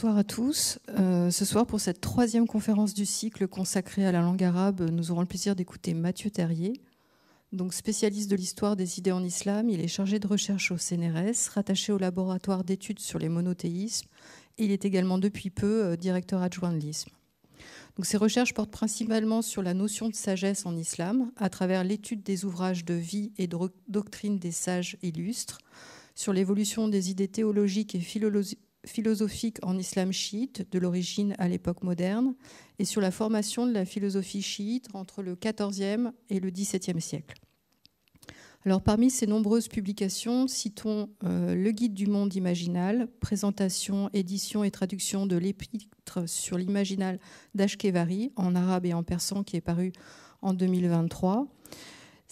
bonsoir à tous. Euh, ce soir, pour cette troisième conférence du cycle consacrée à la langue arabe, nous aurons le plaisir d'écouter Mathieu Terrier. Donc, spécialiste de l'histoire des idées en islam, il est chargé de recherche au CNRS, rattaché au laboratoire d'études sur les monothéismes, il est également depuis peu euh, directeur adjoint de l'ISM. Donc, ses recherches portent principalement sur la notion de sagesse en islam, à travers l'étude des ouvrages de vie et de doctrine des sages illustres, sur l'évolution des idées théologiques et philosophiques en islam chiite, de l'origine à l'époque moderne, et sur la formation de la philosophie chiite entre le XIVe et le XVIIe siècle. Alors, parmi ces nombreuses publications, citons euh, Le Guide du monde imaginal, présentation, édition et traduction de l'épître sur l'imaginal d'Ashkevari en arabe et en persan qui est paru en 2023.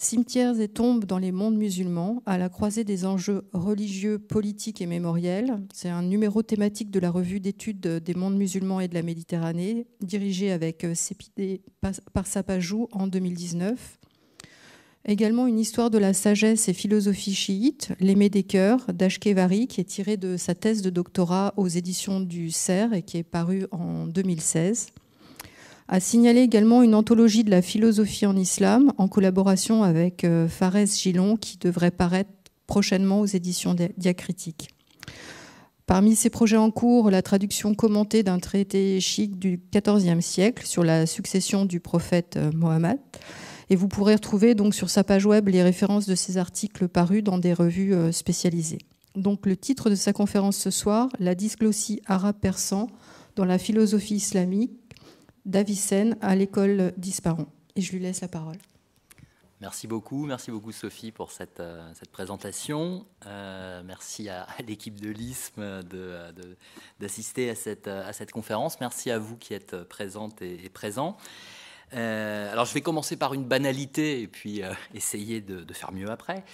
Cimetières et tombes dans les mondes musulmans, à la croisée des enjeux religieux, politiques et mémoriels. C'est un numéro thématique de la revue d'études des mondes musulmans et de la Méditerranée, dirigé avec euh, Sépidé par Sapajou en 2019. Également une histoire de la sagesse et philosophie chiite, L'aimé des cœurs, d'Ashkevari, qui est tiré de sa thèse de doctorat aux éditions du CERF et qui est paru en 2016 a signalé également une anthologie de la philosophie en islam en collaboration avec euh, Fares Gilon qui devrait paraître prochainement aux éditions diacritiques. Parmi ses projets en cours, la traduction commentée d'un traité chic du XIVe siècle sur la succession du prophète euh, Mohammed. Et vous pourrez retrouver donc sur sa page web les références de ces articles parus dans des revues euh, spécialisées. Donc le titre de sa conférence ce soir, La dysglossie arabe-persan dans la philosophie islamique, d'Avicenne à l'école d'Isparon. Et je lui laisse la parole. Merci beaucoup, merci beaucoup Sophie pour cette, euh, cette présentation. Euh, merci à, l'équipe de l'ISM d'assister à, cette, à cette conférence. Merci à vous qui êtes présentes et, présents. Euh, alors je vais commencer par une banalité et puis essayer de, faire mieux après.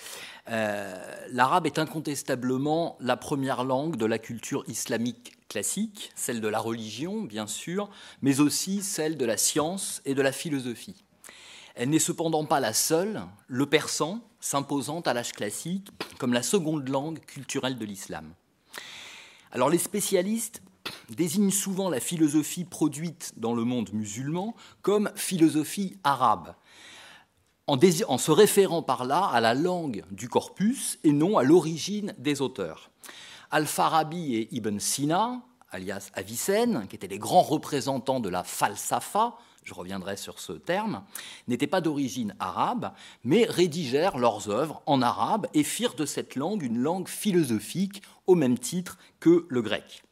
L'arabe est incontestablement la première langue de la culture islamique classique, celle de la religion, bien sûr, mais aussi celle de la science et de la philosophie. Elle n'est cependant pas la seule, le persan s'imposant à l'âge classique comme la seconde langue culturelle de l'islam. Alors les spécialistes désignent souvent la philosophie produite dans le monde musulman comme philosophie arabe, en, se référant par là à la langue du corpus et non à l'origine des auteurs. Al-Farabi et Ibn Sina, alias Avicenne, qui étaient les grands représentants de la falsafa, je reviendrai sur ce terme, n'étaient pas d'origine arabe, mais rédigèrent leurs œuvres en arabe et firent de cette langue une langue philosophique au même titre que le grec.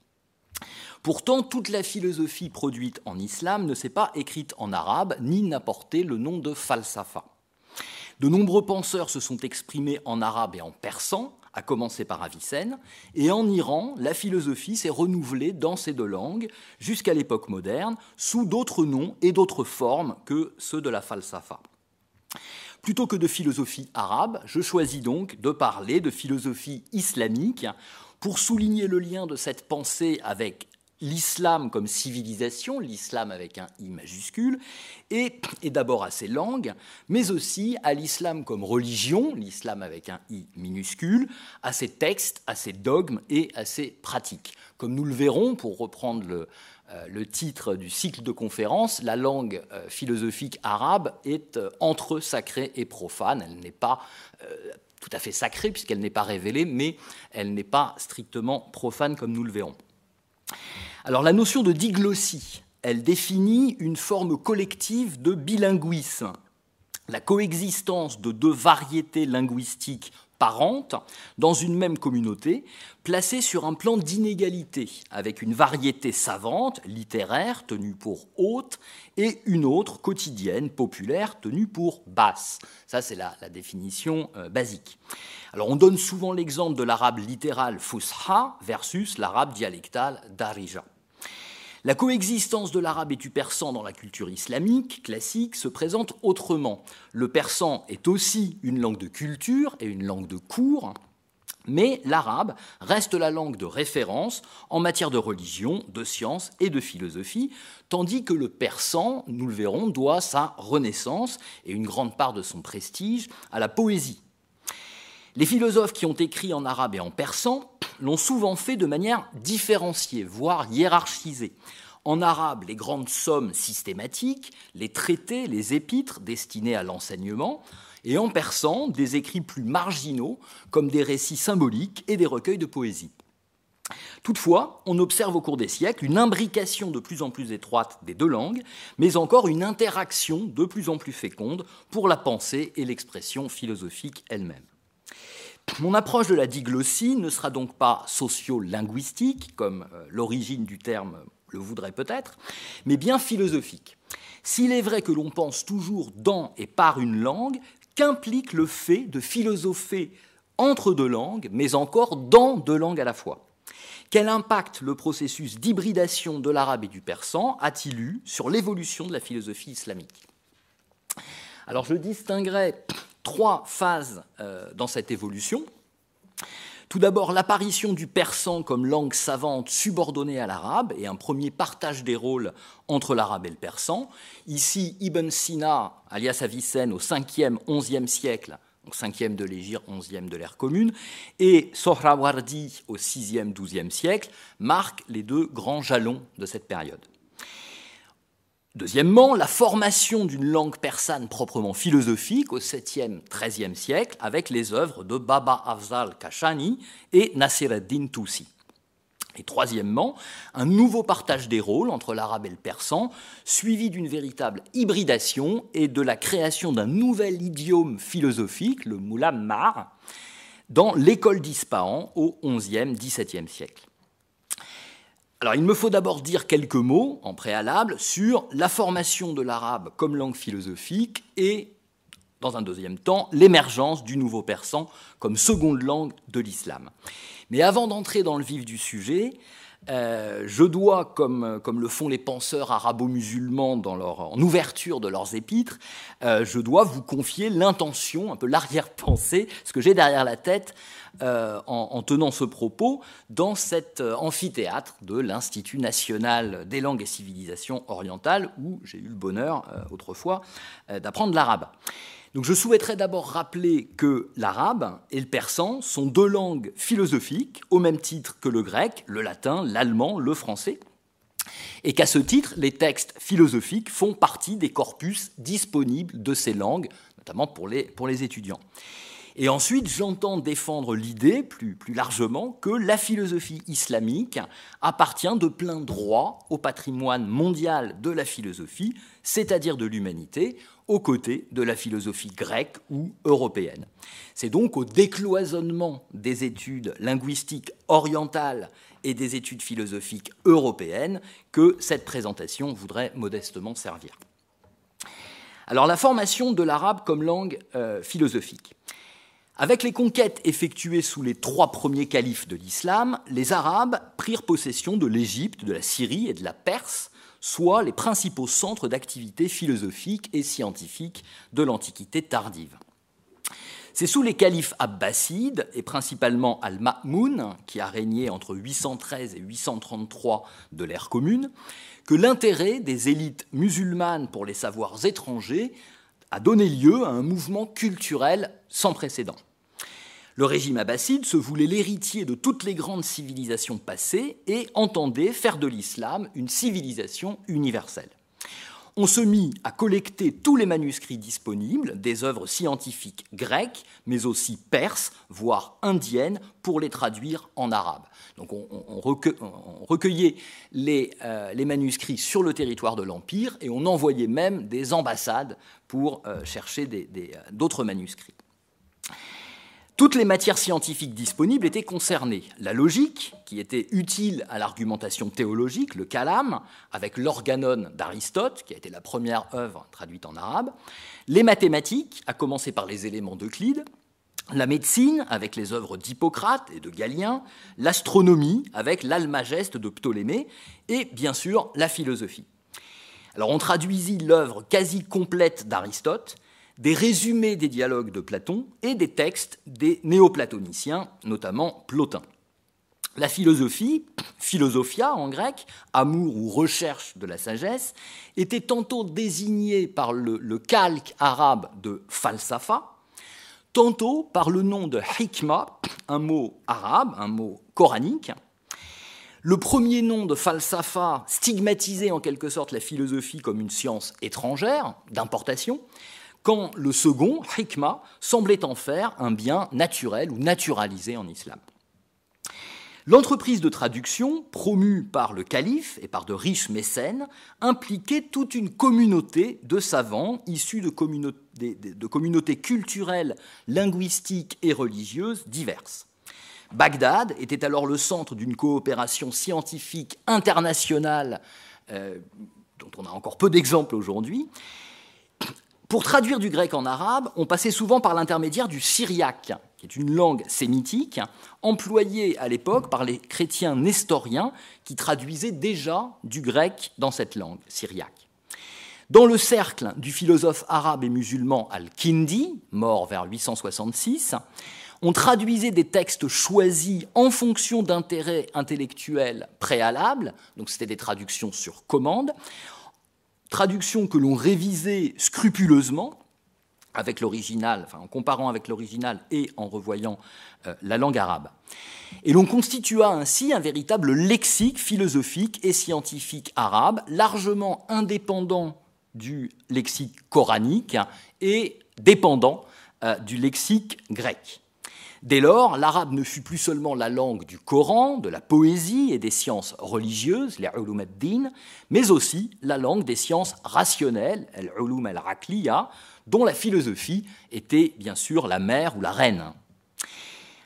Pourtant, toute la philosophie produite en islam ne s'est pas écrite en arabe, ni n'a porté le nom de falsafa. De nombreux penseurs se sont exprimés en arabe et en persan, à commencer par Avicenne, et en Iran, la philosophie s'est renouvelée dans ces deux langues jusqu'à l'époque moderne, sous d'autres noms et d'autres formes que ceux de la falsafa. Plutôt que de philosophie arabe, je choisis donc de parler de philosophie islamique pour souligner le lien de cette pensée avec l'islam comme civilisation, l'islam avec un I majuscule, et, d'abord à ses langues, mais aussi à l'islam comme religion, l'islam avec un I minuscule, à ses textes, à ses dogmes et à ses pratiques. Comme nous le verrons, pour reprendre le, euh, titre du cycle de conférences, la langue euh, philosophique arabe est euh, entre sacrée et profane. Elle n'est pas tout à fait sacrée puisqu'elle n'est pas révélée, mais elle n'est pas strictement profane comme nous le verrons. Alors la notion de diglossie, elle définit une forme collective de bilinguisme, la coexistence de deux variétés linguistiques parentes dans une même communauté, placées sur un plan d'inégalité, avec une variété savante, littéraire, tenue pour haute, et une autre, quotidienne, populaire, tenue pour basse. Ça, c'est la, définition euh, basique. Alors, on donne souvent l'exemple de l'arabe littéral fusha versus l'arabe dialectal darija. La coexistence de l'arabe et du persan dans la culture islamique classique se présente autrement. Le persan est aussi une langue de culture et une langue de cours, mais l'arabe reste la langue de référence en matière de religion, de science et de philosophie, tandis que le persan, nous le verrons, doit sa renaissance et une grande part de son prestige à la poésie. Les philosophes qui ont écrit en arabe et en persan l'ont souvent fait de manière différenciée, voire hiérarchisée. En arabe, les grandes sommes systématiques, les traités, les épîtres destinés à l'enseignement, et en persan, des écrits plus marginaux, comme des récits symboliques et des recueils de poésie. Toutefois, on observe au cours des siècles une imbrication de plus en plus étroite des deux langues, mais encore une interaction de plus en plus féconde pour la pensée et l'expression philosophique elle-même. Mon approche de la diglossie ne sera donc pas socio-linguistique, comme euh, l'origine du terme le voudrait peut-être, mais bien philosophique. S'il est vrai que l'on pense toujours dans et par une langue, qu'implique le fait de philosopher entre deux langues, mais encore dans deux langues à la fois? Quel impact le processus d'hybridation de l'arabe et du persan a-t-il eu sur l'évolution de la philosophie islamique? Alors je distinguerai trois phases euh, dans cette évolution. Tout d'abord, l'apparition du persan comme langue savante subordonnée à l'arabe et un premier partage des rôles entre l'arabe et le persan. Ici, Ibn Sina, alias Avicenne, au 5e, 11e siècle, donc 5e de l'Égir, 11e de l'ère commune, et Sohrawardi au 6e, 12e siècle, marquent les deux grands jalons de cette période. Deuxièmement, la formation d'une langue persane proprement philosophique au 7e, 13e siècle avec les œuvres de Baba Afzal Kashani et Nasir ad-Din Tusi. Et troisièmement, un nouveau partage des rôles entre l'arabe et le persan, suivi d'une véritable hybridation et de la création d'un nouvel idiome philosophique, le Mulammar, dans l'école d'Ispahan au XIe, XVIIe siècle. Alors, il me faut d'abord dire quelques mots en préalable sur la formation de l'arabe comme langue philosophique et, dans un deuxième temps, l'émergence du nouveau persan comme seconde langue de l'islam. Mais avant d'entrer dans le vif du sujet, euh, je dois, comme, le font les penseurs arabo-musulmans dans leur, en ouverture de leurs épîtres, euh, je dois vous confier l'intention, un peu l'arrière-pensée, ce que j'ai derrière la tête euh, en, tenant ce propos dans cet amphithéâtre de l'Institut national des langues et civilisations orientales, où j'ai eu le bonheur autrefois d'apprendre l'arabe. Je souhaiterais d'abord rappeler que l'arabe et le persan sont deux langues philosophiques, au même titre que le grec, le latin, l'allemand, le français, et qu'à ce titre, les textes philosophiques font partie des corpus disponibles de ces langues, notamment pour les, étudiants. Ensuite, j'entends défendre l'idée, plus largement, que la philosophie islamique appartient de plein droit au patrimoine mondial de la philosophie, c'est-à-dire de l'humanité, aux côtés de la philosophie grecque ou européenne. C'est donc au décloisonnement des études linguistiques orientales et des études philosophiques européennes que cette présentation voudrait modestement servir. Alors la formation de l'arabe comme langue euh, philosophique. Avec les conquêtes effectuées sous les trois premiers califes de l'islam, les Arabes prirent possession de l'Égypte, de la Syrie et de la Perse, soit les principaux centres d'activité philosophique et scientifique de l'Antiquité tardive. C'est sous les califes abbassides, et principalement Al-Ma'moun, qui a régné entre 813 et 833 de l'ère commune, que l'intérêt des élites musulmanes pour les savoirs étrangers a donné lieu à un mouvement culturel sans précédent. Le régime abbasside se voulait l'héritier de toutes les grandes civilisations passées et entendait faire de l'islam une civilisation universelle. On se mit à collecter tous les manuscrits disponibles, des œuvres scientifiques grecques, mais aussi perses, voire indiennes, pour les traduire en arabe. Donc on, recueillait euh, les, manuscrits sur le territoire de l'Empire et on envoyait même des ambassades pour euh, chercher euh, d'autres manuscrits. Toutes les matières scientifiques disponibles étaient concernées. La logique, qui était utile à l'argumentation théologique, le kalam, avec l'organon d'Aristote, qui a été la première œuvre traduite en arabe, les mathématiques, à commencer par les éléments d'Euclide, la médecine, avec les œuvres d'Hippocrate et de Galien, l'astronomie, avec l'Almageste de Ptolémée, et bien sûr la philosophie. Alors on traduisit l'œuvre quasi complète d'Aristote, des résumés des dialogues de Platon et des textes des néoplatoniciens, notamment Plotin. La philosophie, philosophia en grec, amour ou recherche de la sagesse, était tantôt désignée par le, calque arabe de falsafa, tantôt par le nom de hikma, un mot arabe, un mot coranique. Le premier nom de falsafa stigmatisait en quelque sorte la philosophie comme une science étrangère, d'importation, quand le second, hikma, semblait en faire un bien naturel ou naturalisé en islam. L'entreprise de traduction, promue par le calife et par de riches mécènes, impliquait toute une communauté de savants issus de, communautés culturelles, linguistiques et religieuses diverses. Bagdad était alors le centre d'une coopération scientifique internationale euh, dont on a encore peu d'exemples aujourd'hui, pour traduire du grec en arabe, on passait souvent par l'intermédiaire du syriaque, qui est une langue sémitique, employée à l'époque par les chrétiens nestoriens qui traduisaient déjà du grec dans cette langue syriaque. Dans le cercle du philosophe arabe et musulman Al-Kindi, mort vers 866, on traduisait des textes choisis en fonction d'intérêts intellectuels préalables, donc c'était des traductions sur commande, traduction que l'on révisait scrupuleusement avec l'original, en comparant avec l'original et en revoyant euh, la langue arabe. Et l'on constitua ainsi un véritable lexique philosophique et scientifique arabe, largement indépendant du lexique coranique et dépendant euh, du lexique grec. Dès lors, l'arabe ne fut plus seulement la langue du Coran, de la poésie et des sciences religieuses, les ulum ad-din, mais aussi la langue des sciences rationnelles, l'ulum al-aqliya, dont la philosophie était bien sûr la mère ou la reine.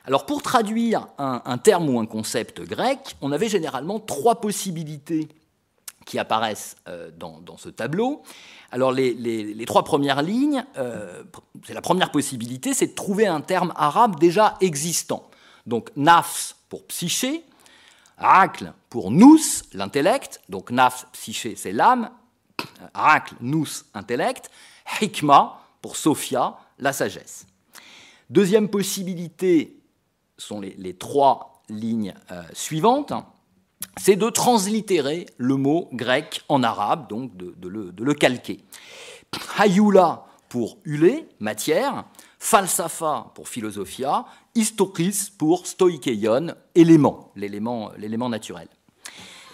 Alors pour traduire un, terme ou un concept grec, on avait généralement trois possibilités qui apparaissent euh, dans, ce tableau. Alors les, trois premières lignes, euh, c'est la première possibilité, c'est de trouver un terme arabe déjà existant. Donc nafs pour psyché, aql pour nous, l'intellect, donc nafs, psyché, c'est l'âme, aql, nous, intellect, hikma pour sophia, la sagesse. Deuxième possibilité sont les, trois lignes euh, suivantes c'est de translittérer le mot grec en arabe, donc de, le, calquer. Hayula pour hulé, matière, falsafa pour philosophia, histokris pour stoikeion, élément, l'élément naturel.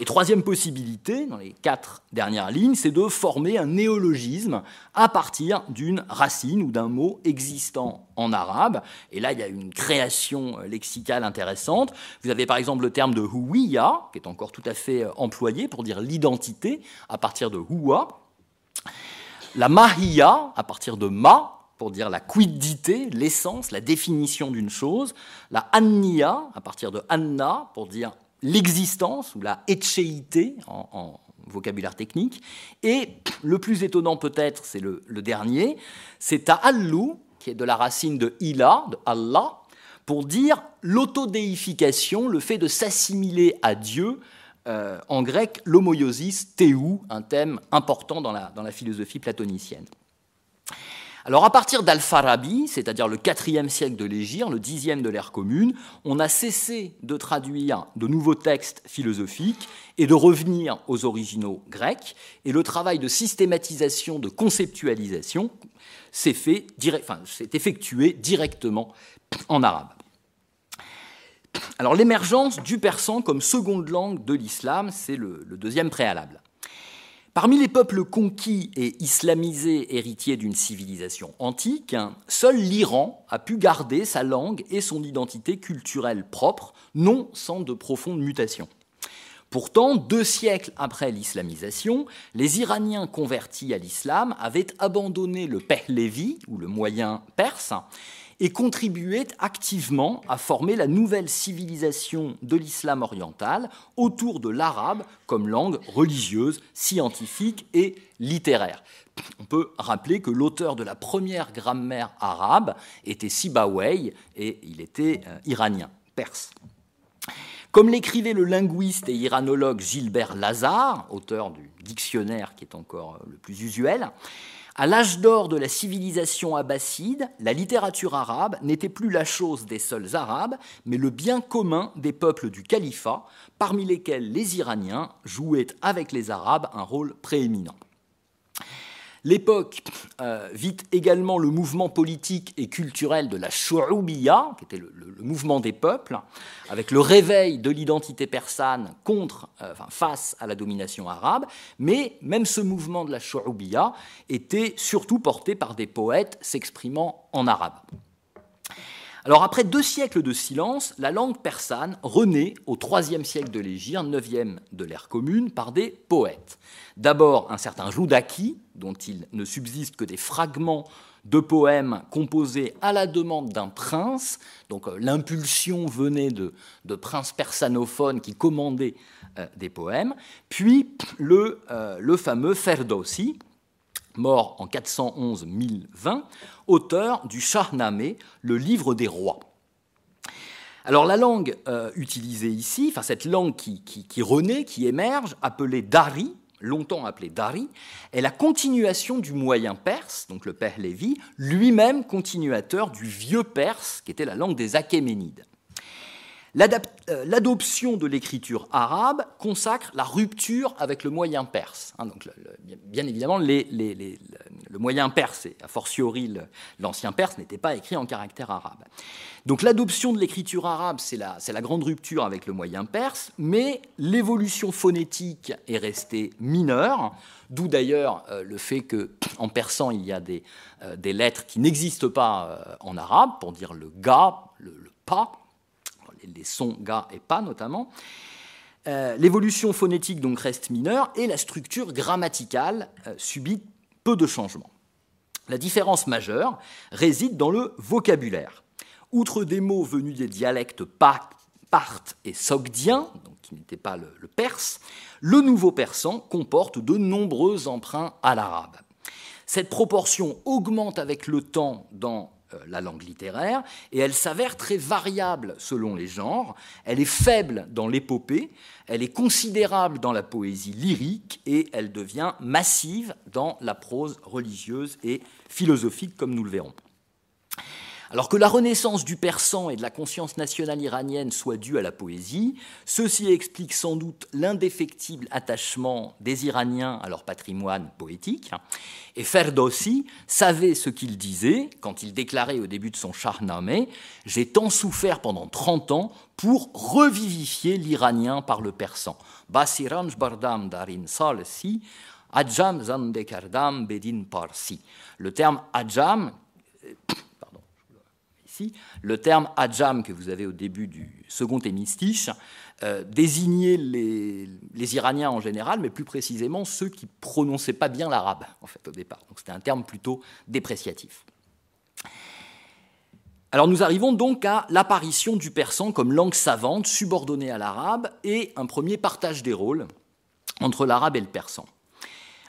Et troisième possibilité, dans les quatre dernières lignes, c'est de former un néologisme à partir d'une racine ou d'un mot existant en arabe. Et là, il y a une création lexicale intéressante. Vous avez par exemple le terme de huwiya, qui est encore tout à fait employé pour dire l'identité à partir de huwa. La mahiya, à partir de ma, pour dire la quiddité, l'essence, la définition d'une chose. La anniya, à partir de anna, pour dire l'existence ou la etchéité en, vocabulaire technique. Et le plus étonnant peut-être, c'est le, dernier, c'est ta'allu, qui est de la racine de ila, de Allah, pour dire l'autodéification, le fait de s'assimiler à Dieu, euh, en grec l'homoiosis théou, un thème important dans la, dans la philosophie platonicienne. Alors à partir d'Al-Farabi, c'est-à-dire le IVe siècle de l'Égypte, le Xe de l'ère commune, on a cessé de traduire de nouveaux textes philosophiques et de revenir aux originaux grecs, et le travail de systématisation, de conceptualisation s'est enfin, effectué directement en arabe. Alors l'émergence du persan comme seconde langue de l'islam, c'est le deuxième préalable. Parmi les peuples conquis et islamisés héritiers d'une civilisation antique, seul l'Iran a pu garder sa langue et son identité culturelle propre, non sans de profondes mutations. Pourtant, deux siècles après l'islamisation, les Iraniens convertis à l'islam avaient abandonné le Pehlevi, ou le moyen perse, et contribuait activement à former la nouvelle civilisation de l'islam oriental autour de l'arabe comme langue religieuse, scientifique et littéraire. On peut rappeler que l'auteur de la première grammaire arabe était Sibawayh et il était euh, iranien, perse. Comme l'écrivait le linguiste et iranologue Gilbert Lazare, auteur du dictionnaire qui est encore euh, le plus usuel, à l'âge d'or de la civilisation abbasside, la littérature arabe n'était plus la chose des seuls arabes, mais le bien commun des peuples du califat, parmi lesquels les Iraniens jouaient avec les Arabes un rôle prééminent. L'époque euh, vit également le mouvement politique et culturel de la Shouroubiya, qui était le, mouvement des peuples, avec le réveil de l'identité persane euh, face à la domination arabe. Mais même ce mouvement de la Shouroubiya était surtout porté par des poètes s'exprimant en arabe. Alors après deux siècles de silence, la langue persane renaît au IIIe siècle de l'Égypte, 9e de l'ère commune, par des poètes. D'abord un certain Joudaki, dont il ne subsiste que des fragments de poèmes composés à la demande d'un prince. Donc euh, l'impulsion venait de, princes persanophones qui commandaient euh, des poèmes. Puis le, euh, le fameux Ferdowsi, mort en 411-1020, auteur du Shahnameh, le livre des rois. Alors la langue euh, utilisée ici, enfin cette langue qui, renaît, qui émerge, appelée Dari, longtemps appelée Dari, est la continuation du moyen perse, donc le père Lévi, lui-même continuateur du vieux perse, qui était la langue des Achéménides. Euh, l'adoption de l'écriture arabe consacre la rupture avec le moyen perse. Hein, donc, bien évidemment, le moyen perse, et a fortiori l'ancien perse, n'était pas écrit en caractère arabe. Donc l'adoption de l'écriture arabe, c'est la, grande rupture avec le moyen perse, mais l'évolution phonétique est restée mineure, d'où d'ailleurs euh, le fait qu'en persan, il y a des, euh, lettres qui n'existent pas en arabe, pour dire le ga, le, le pas, les sons ga et pas notamment. Euh, l'évolution phonétique donc reste mineure et la structure grammaticale euh, subit peu de changements. La différence majeure réside dans le vocabulaire. Outre des mots venus des dialectes parthes et sogdiens, donc qui n'étaient pas le, le perse, le nouveau persan comporte de nombreux emprunts à l'arabe. Cette proportion augmente avec le temps dans la langue littéraire, et elle s'avère très variable selon les genres. Elle est faible dans l'épopée, elle est considérable dans la poésie lyrique, et elle devient massive dans la prose religieuse et philosophique, comme nous le verrons. Alors que la renaissance du persan et de la conscience nationale iranienne soit due à la poésie, ceci explique sans doute l'indéfectible attachement des Iraniens à leur patrimoine poétique. Et Ferdowsi savait ce qu'il disait quand il déclarait au début de son Shahnameh J'ai tant souffert pendant 30 ans pour revivifier l'iranien par le persan. Basiranj bardam darin salsi, Ajam zandekardam bedin parsi. Le terme Ajam le terme Ajam que vous avez au début du second hémistiche euh, désignait les, Iraniens en général, mais plus précisément ceux qui prononçaient pas bien l'arabe au départ. Donc c'était un terme plutôt dépréciatif. Alors nous arrivons donc à l'apparition du persan comme langue savante subordonnée à l'arabe et un premier partage des rôles entre l'arabe et le persan.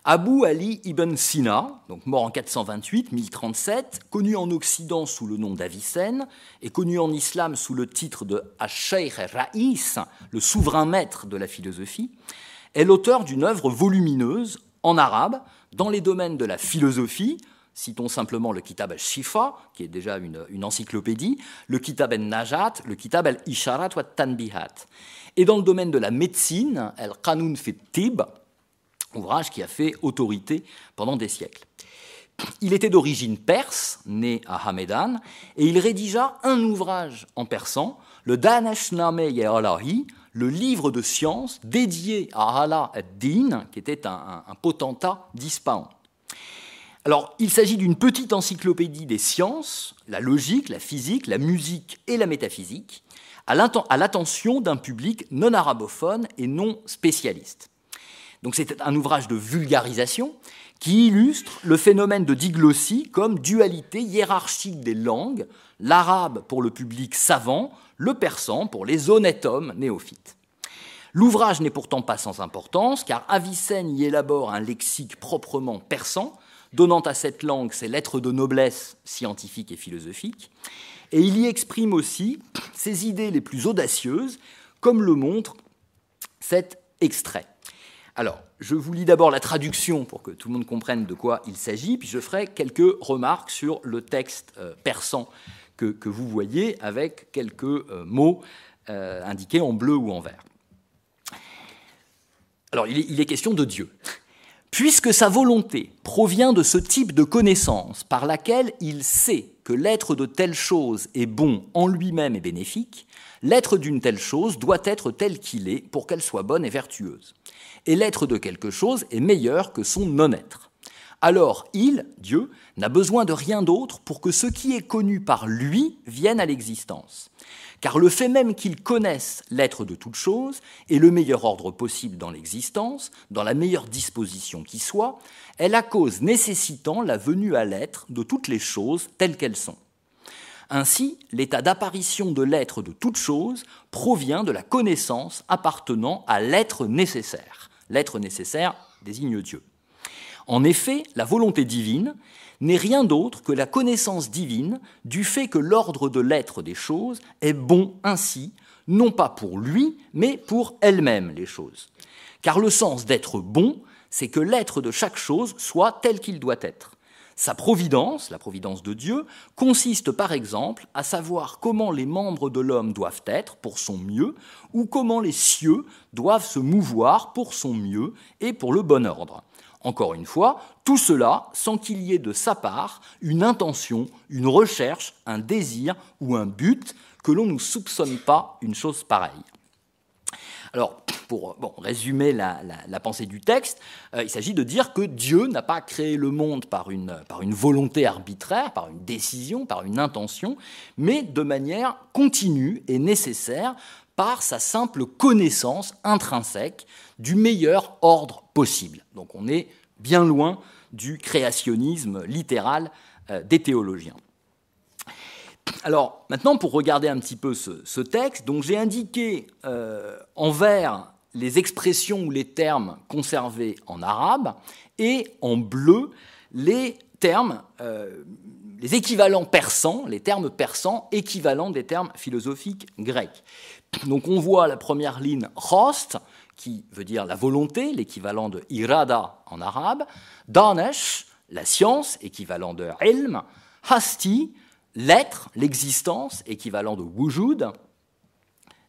Abu Ali ibn Sina, donc mort en 428, 1037, connu en Occident sous le nom d'Avicenne et connu en islam sous le titre de Ash-Shaykh Ra'is, le souverain maître de la philosophie, est l'auteur d'une œuvre volumineuse en arabe dans les domaines de la philosophie, citons simplement le Kitab al-Shifa, qui est déjà une, encyclopédie, le Kitab al-Najat, le Kitab al-Isharat wa Tanbihat. Et dans le domaine de la médecine, al-Qanun fit Tib, ouvrage qui a fait autorité pendant des siècles. Il était d'origine perse, né à Hamedan, et il rédigea un ouvrage en persan, le Danashname Ye'alahi, le livre de science dédié à Allah ad-Din, qui était un, potentat d'Ispahan. Alors, il s'agit d'une petite encyclopédie des sciences, la logique, la physique, la musique et la métaphysique, à l'attention d'un public non arabophone et non spécialiste. Donc c'est un ouvrage de vulgarisation qui illustre le phénomène de diglossie comme dualité hiérarchique des langues, l'arabe pour le public savant, le persan pour les honnêtes hommes néophytes. L'ouvrage n'est pourtant pas sans importance, car Avicenne y élabore un lexique proprement persan, donnant à cette langue ses lettres de noblesse scientifiques et philosophiques, et il y exprime aussi ses idées les plus audacieuses, comme le montre cet extrait. Alors, je vous lis d'abord la traduction pour que tout le monde comprenne de quoi il s'agit, puis je ferai quelques remarques sur le texte euh, persan que, vous voyez avec quelques euh, mots euh, indiqués en bleu ou en vert. Alors, il est, question de Dieu. Puisque sa volonté provient de ce type de connaissance par laquelle il sait que l'être de telle chose est bon en lui-même et bénéfique, l'être d'une telle chose doit être tel qu'il est pour qu'elle soit bonne et vertueuse. Et l'être de quelque chose est meilleur que son non-être. Alors il, Dieu, n'a besoin de rien d'autre pour que ce qui est connu par lui vienne à l'existence. Car le fait même qu'il connaisse l'être de toute chose est le meilleur ordre possible dans l'existence, dans la meilleure disposition qui soit, est la cause nécessitant la venue à l'être de toutes les choses telles qu'elles sont. Ainsi, l'état d'apparition de l'être de toute chose provient de la connaissance appartenant à l'être nécessaire. L'être nécessaire désigne Dieu. En effet, la volonté divine n'est rien d'autre que la connaissance divine du fait que l'ordre de l'être des choses est bon ainsi, non pas pour lui, mais pour elle-même les choses. Car le sens d'être bon, c'est que l'être de chaque chose soit tel qu'il doit être. Sa providence, la providence de Dieu, consiste par exemple à savoir comment les membres de l'homme doivent être pour son mieux, ou comment les cieux doivent se mouvoir pour son mieux et pour le bon ordre. Encore une fois, tout cela sans qu'il y ait de sa part une intention, une recherche, un désir ou un but que l'on ne soupçonne pas une chose pareille. Alors, pour résumer la, pensée du texte, euh, il s'agit de dire que Dieu n'a pas créé le monde par une, par une volonté arbitraire, par une décision, par une intention, mais de manière continue et nécessaire par sa simple connaissance intrinsèque du meilleur ordre possible. Donc on est bien loin du créationnisme littéral euh, des théologiens. Alors maintenant, pour regarder un petit peu ce, texte, j'ai indiqué euh, en vert les expressions ou les termes conservés en arabe et en bleu les termes, euh, les équivalents persans, les termes persans équivalents des termes philosophiques grecs. Donc on voit la première ligne rost, qui veut dire la volonté, l'équivalent de irada en arabe, danesh, la science, équivalent de ilm, hasti, l'être, l'existence, équivalent de wujud,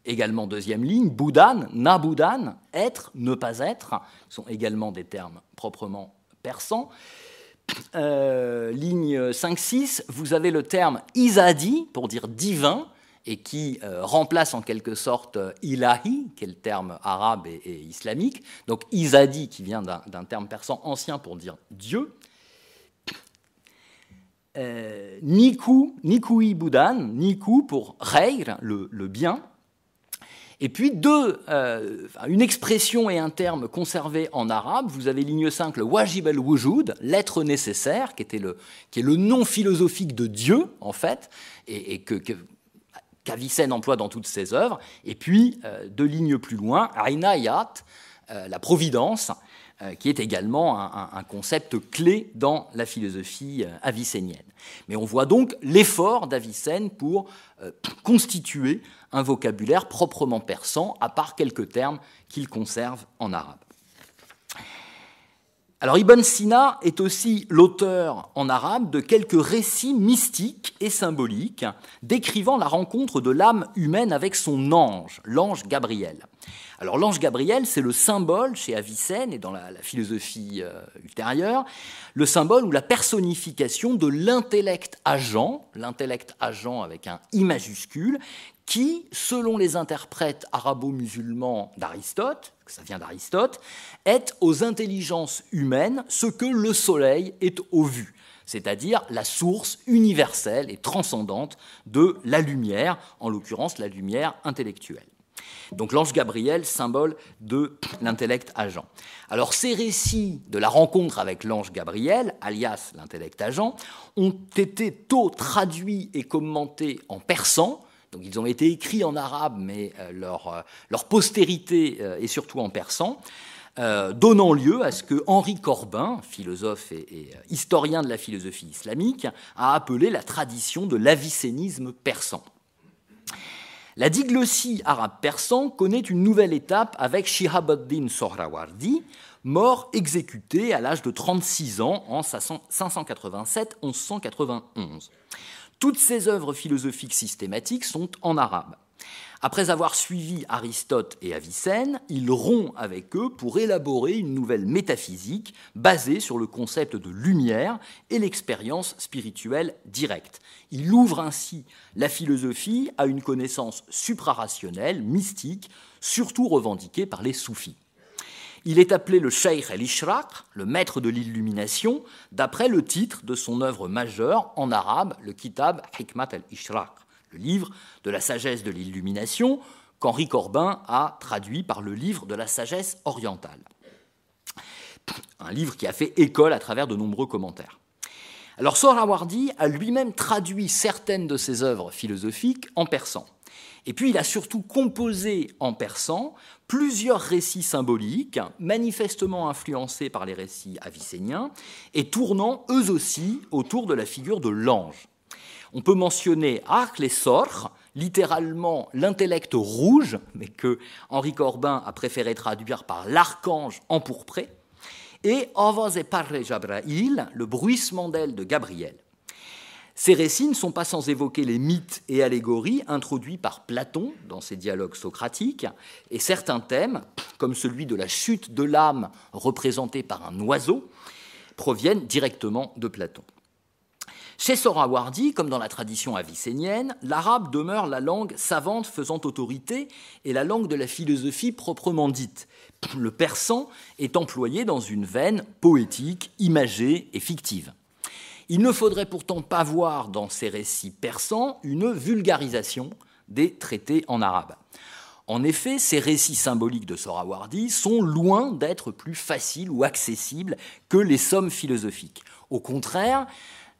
également deuxième ligne, boudan, nabudan, être, ne pas être, sont également des termes proprement persans. Euh, ligne 5-6, vous avez le terme isadi pour dire divin, et qui euh, remplace en quelque sorte euh, ilahi, qui est le terme arabe et, islamique, donc isadi qui vient d'un terme persan ancien pour dire Dieu, euh, niku, nikui budan, niku pour reir, le, bien, et puis deux, une expression et un terme conservés en arabe. Vous avez ligne 5, le wajib al-wujud, l'être nécessaire, qui, était le, qui est le nom philosophique de Dieu, en fait, et, que, qu'Avicenne emploie dans toutes ses œuvres. Et puis, euh, deux lignes plus loin, Ainayat, euh, la providence, euh, qui est également un, concept clé dans la philosophie avicénienne. Mais on voit donc l'effort d'Avicenne pour constituer un vocabulaire proprement persan, à part quelques termes qu'il conserve en arabe. Alors Ibn Sina est aussi l'auteur en arabe de quelques récits mystiques et symboliques décrivant la rencontre de l'âme humaine avec son ange, l'ange Gabriel. Alors l'ange Gabriel, c'est le symbole chez Avicenne et dans la, philosophie euh, ultérieure, le symbole ou la personnification de l'intellect agent, l'intellect agent avec un I majuscule, qui, selon les interprètes arabo-musulmans d'Aristote, ça vient d'Aristote, est aux intelligences humaines ce que le soleil est aux vues, c'est-à-dire la source universelle et transcendante de la lumière, en l'occurrence la lumière intellectuelle. Donc l'ange Gabriel, symbole de l'intellect agent. Alors ces récits de la rencontre avec l'ange Gabriel, alias l'intellect agent, ont été tôt traduits et commentés en persan, donc ils ont été écrits en arabe, mais euh, leur, euh, leur, postérité euh, est surtout en persan, donnant lieu à ce que Henri Corbin, philosophe et, historien de la philosophie islamique, a appelé la tradition de l'avicénisme persan. La diglossie arabe-persan connaît une nouvelle étape avec Shihabuddin Sohrawardi, mort exécuté à l'âge de 36 ans en 587-1191. Toutes ces œuvres philosophiques systématiques sont en arabe. Après avoir suivi Aristote et Avicenne, il rompt avec eux pour élaborer une nouvelle métaphysique basée sur le concept de lumière et l'expérience spirituelle directe. Il ouvre ainsi la philosophie à une connaissance suprarationnelle, mystique, surtout revendiquée par les soufis. Il est appelé le Sheikh el-Ishraq, le maître de l'illumination, d'après le titre de son œuvre majeure en arabe, le Kitab Hikmat el-Ishraq le livre de la sagesse de l'illumination, qu'Henri Corbin a traduit par le livre de la sagesse orientale. Un livre qui a fait école à travers de nombreux commentaires. Alors Sohrawardi a lui-même traduit certaines de ses œuvres philosophiques en persan. Et puis il a surtout composé en persan plusieurs récits symboliques, manifestement influencés par les récits avicéniens, et tournant eux aussi autour de la figure de l'ange. On peut mentionner Sor, littéralement l'intellect rouge, mais que Henri Corbin a préféré traduire par l'archange empourpré, et Avaz et Parre Jabrail, le bruissement d'ailes de Gabriel. Ces récits ne sont pas sans évoquer les mythes et allégories introduits par Platon dans ses dialogues socratiques, et certains thèmes, comme celui de la chute de l'âme représentée par un oiseau, proviennent directement de Platon. Chez Sohrawardi, comme dans la tradition avicénienne, l'arabe demeure la langue savante faisant autorité et la langue de la philosophie proprement dite. Le persan est employé dans une veine poétique, imagée et fictive. Il ne faudrait pourtant pas voir dans ces récits persans une vulgarisation des traités en arabe. En effet, ces récits symboliques de Sohrawardi sont loin d'être plus faciles ou accessibles que les sommes philosophiques. Au contraire,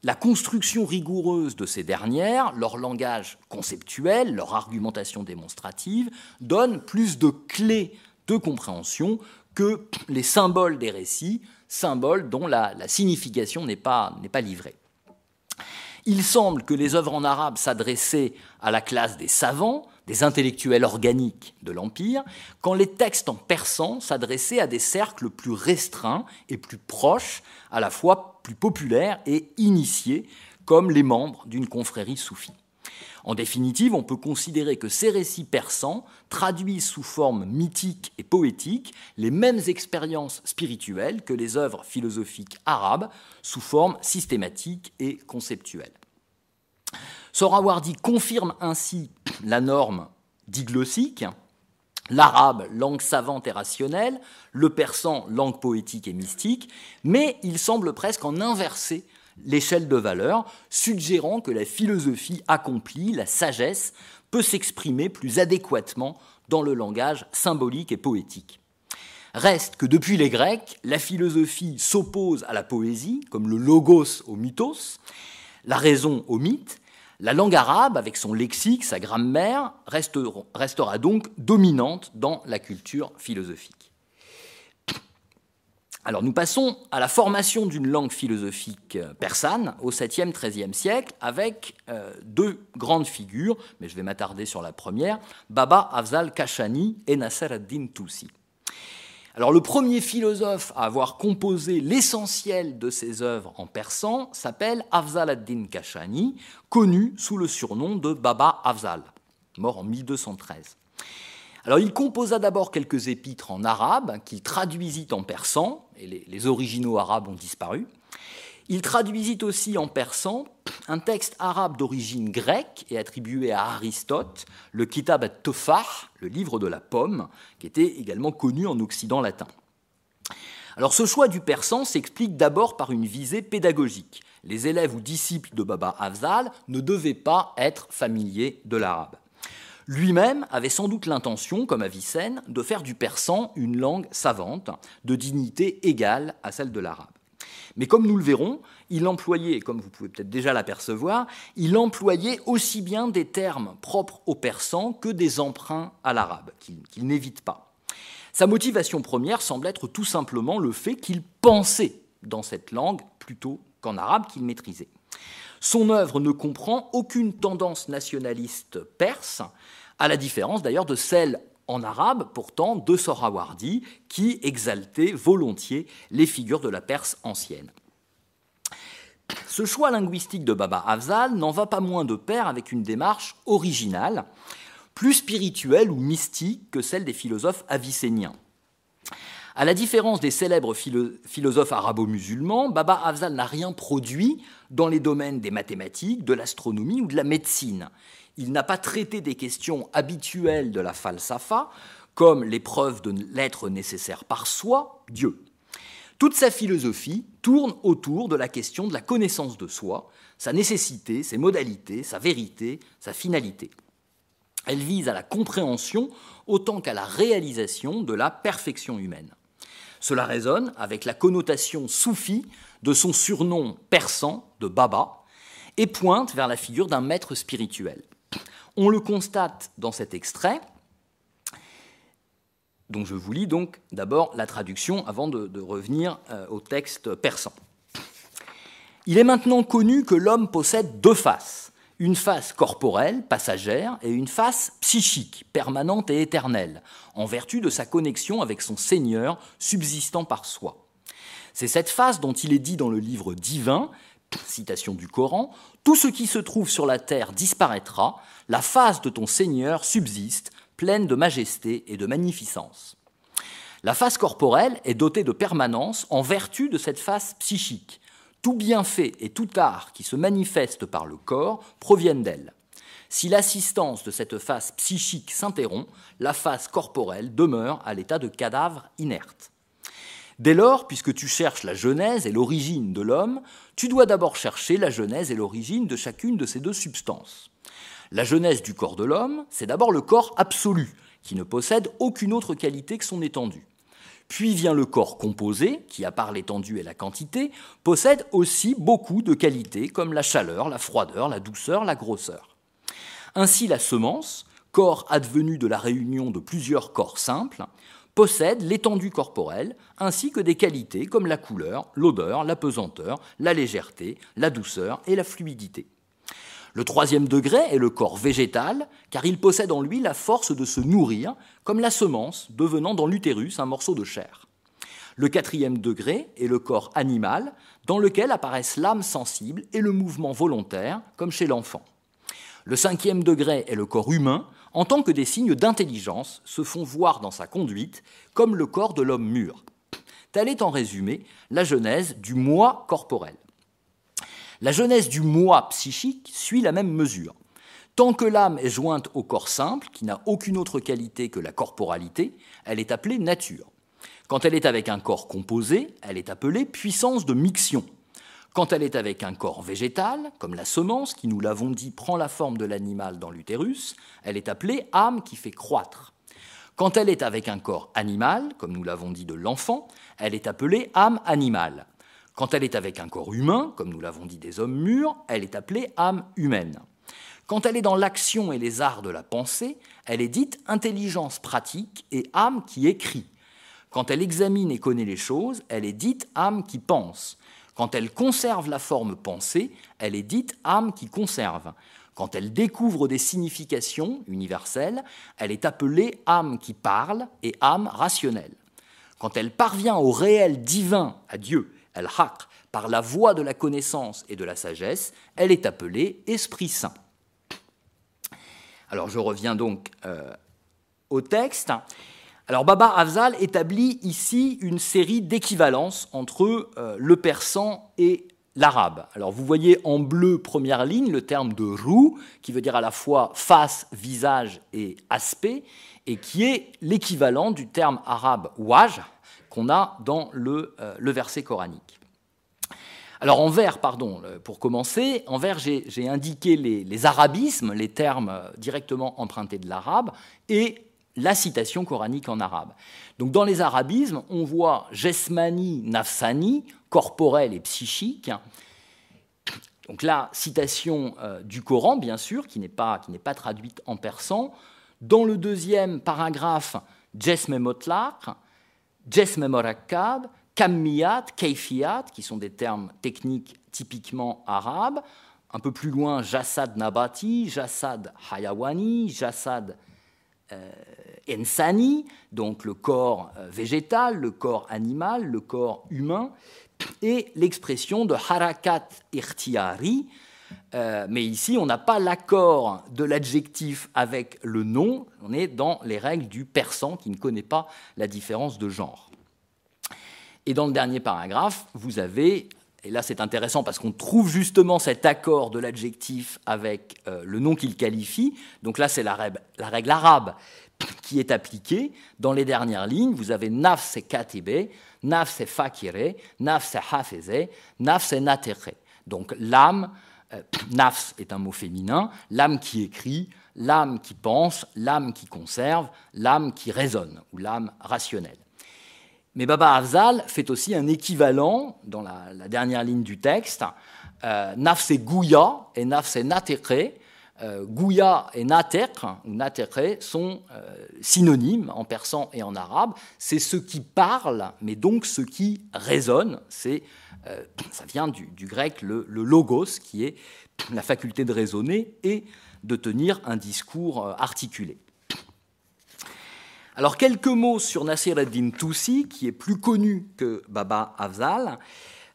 la construction rigoureuse de ces dernières, leur langage conceptuel, leur argumentation démonstrative, donne plus de clés de compréhension que les symboles des récits, symboles dont la, signification n'est pas, pas livrée. Il semble que les œuvres en arabe s'adressaient à la classe des savants, des intellectuels organiques de l'Empire, quand les textes en persan s'adressaient à des cercles plus restreints et plus proches, à la fois plus populaires et initiés, comme les membres d'une confrérie soufie. En définitive, on peut considérer que ces récits persans traduisent sous forme mythique et poétique les mêmes expériences spirituelles que les œuvres philosophiques arabes sous forme systématique et conceptuelle. Sohrawardi confirme ainsi la norme diglossique, l'arabe, langue savante et rationnelle, le persan, langue poétique et mystique, mais il semble presque en inverser l'échelle de valeur, suggérant que la philosophie accomplie, la sagesse, peut s'exprimer plus adéquatement dans le langage symbolique et poétique. Reste que depuis les Grecs, la philosophie s'oppose à la poésie, comme le logos au mythos, la raison au mythe, la langue arabe, avec son lexique, sa grammaire, restera donc dominante dans la culture philosophique. Alors nous passons à la formation d'une langue philosophique persane au 7e, 13e siècle avec euh, deux grandes figures, mais je vais m'attarder sur la première, Baba Afzal Kashani et Nasser ad-Din Tusi. Alors le premier philosophe à avoir composé l'essentiel de ses œuvres en persan s'appelle Afzal ad-Din Kashani, connu sous le surnom de Baba Afzal, mort en 1213. Alors il composa d'abord quelques épîtres en arabe qu'il traduisit en persan, et les originaux arabes ont disparu. Il traduisit aussi en persan un texte arabe d'origine grecque et attribué à Aristote, le Kitab at-Tufah, le livre de la pomme, qui était également connu en Occident latin. Alors ce choix du persan s'explique d'abord par une visée pédagogique. Les élèves ou disciples de Baba Afzal ne devaient pas être familiers de l'arabe. Lui-même avait sans doute l'intention, comme Avicenne, de faire du persan une langue savante, de dignité égale à celle de l'arabe. Mais comme nous le verrons, il employait, comme vous pouvez peut-être déjà l'apercevoir, il employait aussi bien des termes propres au persan que des emprunts à l'arabe, qu'il n'évite pas. Sa motivation première semble être tout simplement le fait qu'il pensait dans cette langue plutôt qu'en arabe qu'il maîtrisait. Son œuvre ne comprend aucune tendance nationaliste perse, à la différence d'ailleurs de celle en arabe pourtant de Sohrawardi, qui exaltait volontiers les figures de la Perse ancienne. Ce choix linguistique de Baba Afzal n'en va pas moins de pair avec une démarche originale, plus spirituelle ou mystique que celle des philosophes avicéniens. À la différence des célèbres philosophes arabo-musulmans, Baba Afzal n'a rien produit dans les domaines des mathématiques, de l'astronomie ou de la médecine. Il n'a pas traité des questions habituelles de la falsafa, comme l'épreuve de l'être nécessaire par soi, Dieu. Toute sa philosophie tourne autour de la question de la connaissance de soi, sa nécessité, ses modalités, sa vérité, sa finalité. Elle vise à la compréhension autant qu'à la réalisation de la perfection humaine. Cela résonne avec la connotation soufie de son surnom persan de Baba et pointe vers la figure d'un maître spirituel. On le constate dans cet extrait, dont je vous lis donc d'abord la traduction avant de, revenir euh, au texte persan. Il est maintenant connu que l'homme possède deux faces, une face corporelle, passagère, et une face psychique, permanente et éternelle, en vertu de sa connexion avec son Seigneur subsistant par soi. C'est cette face dont il est dit dans le livre divin, citation du Coran, Tout ce qui se trouve sur la terre disparaîtra, la face de ton Seigneur subsiste, pleine de majesté et de magnificence. La face corporelle est dotée de permanence en vertu de cette face psychique. Tout bienfait et tout art qui se manifeste par le corps proviennent d'elle. Si l'assistance de cette face psychique s'interrompt, la face corporelle demeure à l'état de cadavre inerte. Dès lors, puisque tu cherches la genèse et l'origine de l'homme, tu dois d'abord chercher la genèse et l'origine de chacune de ces deux substances. La genèse du corps de l'homme, c'est d'abord le corps absolu, qui ne possède aucune autre qualité que son étendue. Puis vient le corps composé, qui, à part l'étendue et la quantité, possède aussi beaucoup de qualités comme la chaleur, la froideur, la douceur, la grosseur. Ainsi, la semence, corps advenu de la réunion de plusieurs corps simples, possède l'étendue corporelle ainsi que des qualités comme la couleur, l'odeur, la pesanteur, la légèreté, la douceur et la fluidité. Le troisième degré est le corps végétal, car il possède en lui la force de se nourrir, comme la semence devenant dans l'utérus un morceau de chair. Le quatrième degré est le corps animal, dans lequel apparaissent l'âme sensible et le mouvement volontaire, comme chez l'enfant. Le cinquième degré est le corps humain, en tant que des signes d'intelligence se font voir dans sa conduite, comme le corps de l'homme mûr. Telle est en résumé la genèse du moi corporel. La genèse du moi psychique suit la même mesure. Tant que l'âme est jointe au corps simple, qui n'a aucune autre qualité que la corporalité, elle est appelée nature. Quand elle est avec un corps composé, elle est appelée puissance de mixion. Quand elle est avec un corps végétal, comme la semence, qui, nous l'avons dit, prend la forme de l'animal dans l'utérus, elle est appelée âme qui fait croître. Quand elle est avec un corps animal, comme nous l'avons dit de l'enfant, elle est appelée âme animale. Quand elle est avec un corps humain, comme nous l'avons dit des hommes mûrs, elle est appelée âme humaine. Quand elle est dans l'action et les arts de la pensée, elle est dite intelligence pratique et âme qui écrit. Quand elle examine et connaît les choses, elle est dite âme qui pense. Quand elle conserve la forme pensée, elle est dite âme qui conserve. Quand elle découvre des significations universelles, elle est appelée âme qui parle et âme rationnelle. Quand elle parvient au réel divin, à Dieu, par la voie de la connaissance et de la sagesse, elle est appelée Esprit Saint. Alors je reviens donc euh, au texte. Alors Baba Afzal établit ici une série d'équivalences entre euh, le persan et l'arabe. Alors vous voyez en bleu première ligne le terme de roux qui veut dire à la fois face, visage et aspect et qui est l'équivalent du terme arabe waj qu'on a dans le, euh, le verset coranique. Alors en vert, pardon, euh, pour commencer, en vert j'ai indiqué les, arabismes, les termes euh, directement empruntés de l'arabe, et la citation coranique en arabe. Donc dans les arabismes, on voit jesmani, nafsani, corporel et psychique. Donc la citation du Coran, bien sûr, qui n'est pas, traduite en persan. Dans le deuxième paragraphe, jesme Jesme Morakkab, Kammiyat, Kaifiyat, qui sont des termes techniques typiquement arabes. Un peu plus loin, Jassad Nabati, Jassad Hayawani, Jassad euh, Ensani, donc le corps euh, végétal, le corps animal, le corps humain, et l'expression de Harakat Irtiari, euh, mais ici, on n'a pas l'accord de l'adjectif avec le nom, on est dans les règles du persan qui ne connaît pas la différence de genre. Et dans le dernier paragraphe, vous avez, et là c'est intéressant parce qu'on trouve justement cet accord de l'adjectif avec euh, le nom qu'il qualifie, donc là c'est la, règle arabe qui est appliquée. Dans les dernières lignes, vous avez naf c'est katibe, naf c'est fakire, naf c'est naf natere. Donc l'âme, nafs est un mot féminin, l'âme qui écrit, l'âme qui pense, l'âme qui conserve, l'âme qui raisonne, ou l'âme rationnelle. Mais Baba Afzal fait aussi un équivalent dans la, dernière ligne du texte. Euh, nafs et Gouya et nafs et Natekre. Euh, Gouya et Natekre, ou Natekre, sont euh, synonymes en persan et en arabe. C'est ce qui parle, mais donc ce qui résonne. C'est euh, ça vient du, grec le, logos, qui est la faculté de raisonner et de tenir un discours euh, articulé. Alors quelques mots sur Nasir ad-Din Toussi, qui est plus connu que Baba Afzal.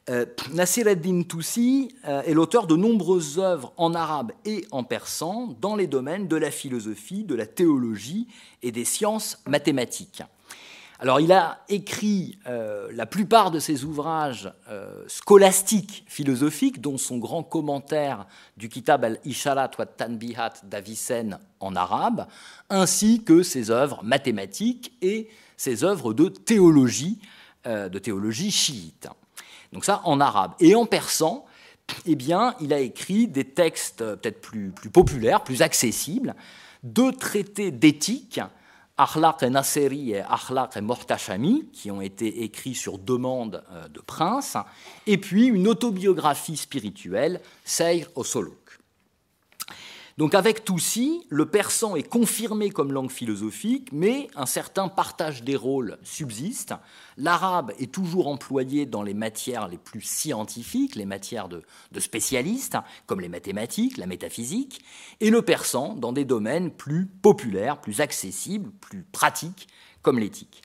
Euh, Nasir ad-Din Toussi est l'auteur de nombreuses œuvres en arabe et en persan dans les domaines de la philosophie, de la théologie et des sciences mathématiques. Alors, il a écrit euh, la plupart de ses ouvrages euh, scolastiques philosophiques, dont son grand commentaire du Kitab al-Isharat wa Tanbihat d'Avicenne en arabe, ainsi que ses œuvres mathématiques et ses œuvres de théologie, euh, de théologie chiite. Donc ça en arabe. Et en persan, eh bien, il a écrit des textes peut-être plus, plus populaires, plus accessibles, deux traités d'éthique Akhlaq et Nasseri et Akhlaq et Mortachami, qui ont été écrits sur demande euh, de Prince, et puis une autobiographie spirituelle, Seyr au Soluk. Donc avec Toussi, le persan est confirmé comme langue philosophique, mais un certain partage des rôles subsiste. L'arabe est toujours employé dans les matières les plus scientifiques, les matières de, spécialistes, comme les mathématiques, la métaphysique, et le persan dans des domaines plus populaires, plus accessibles, plus pratiques, comme l'éthique.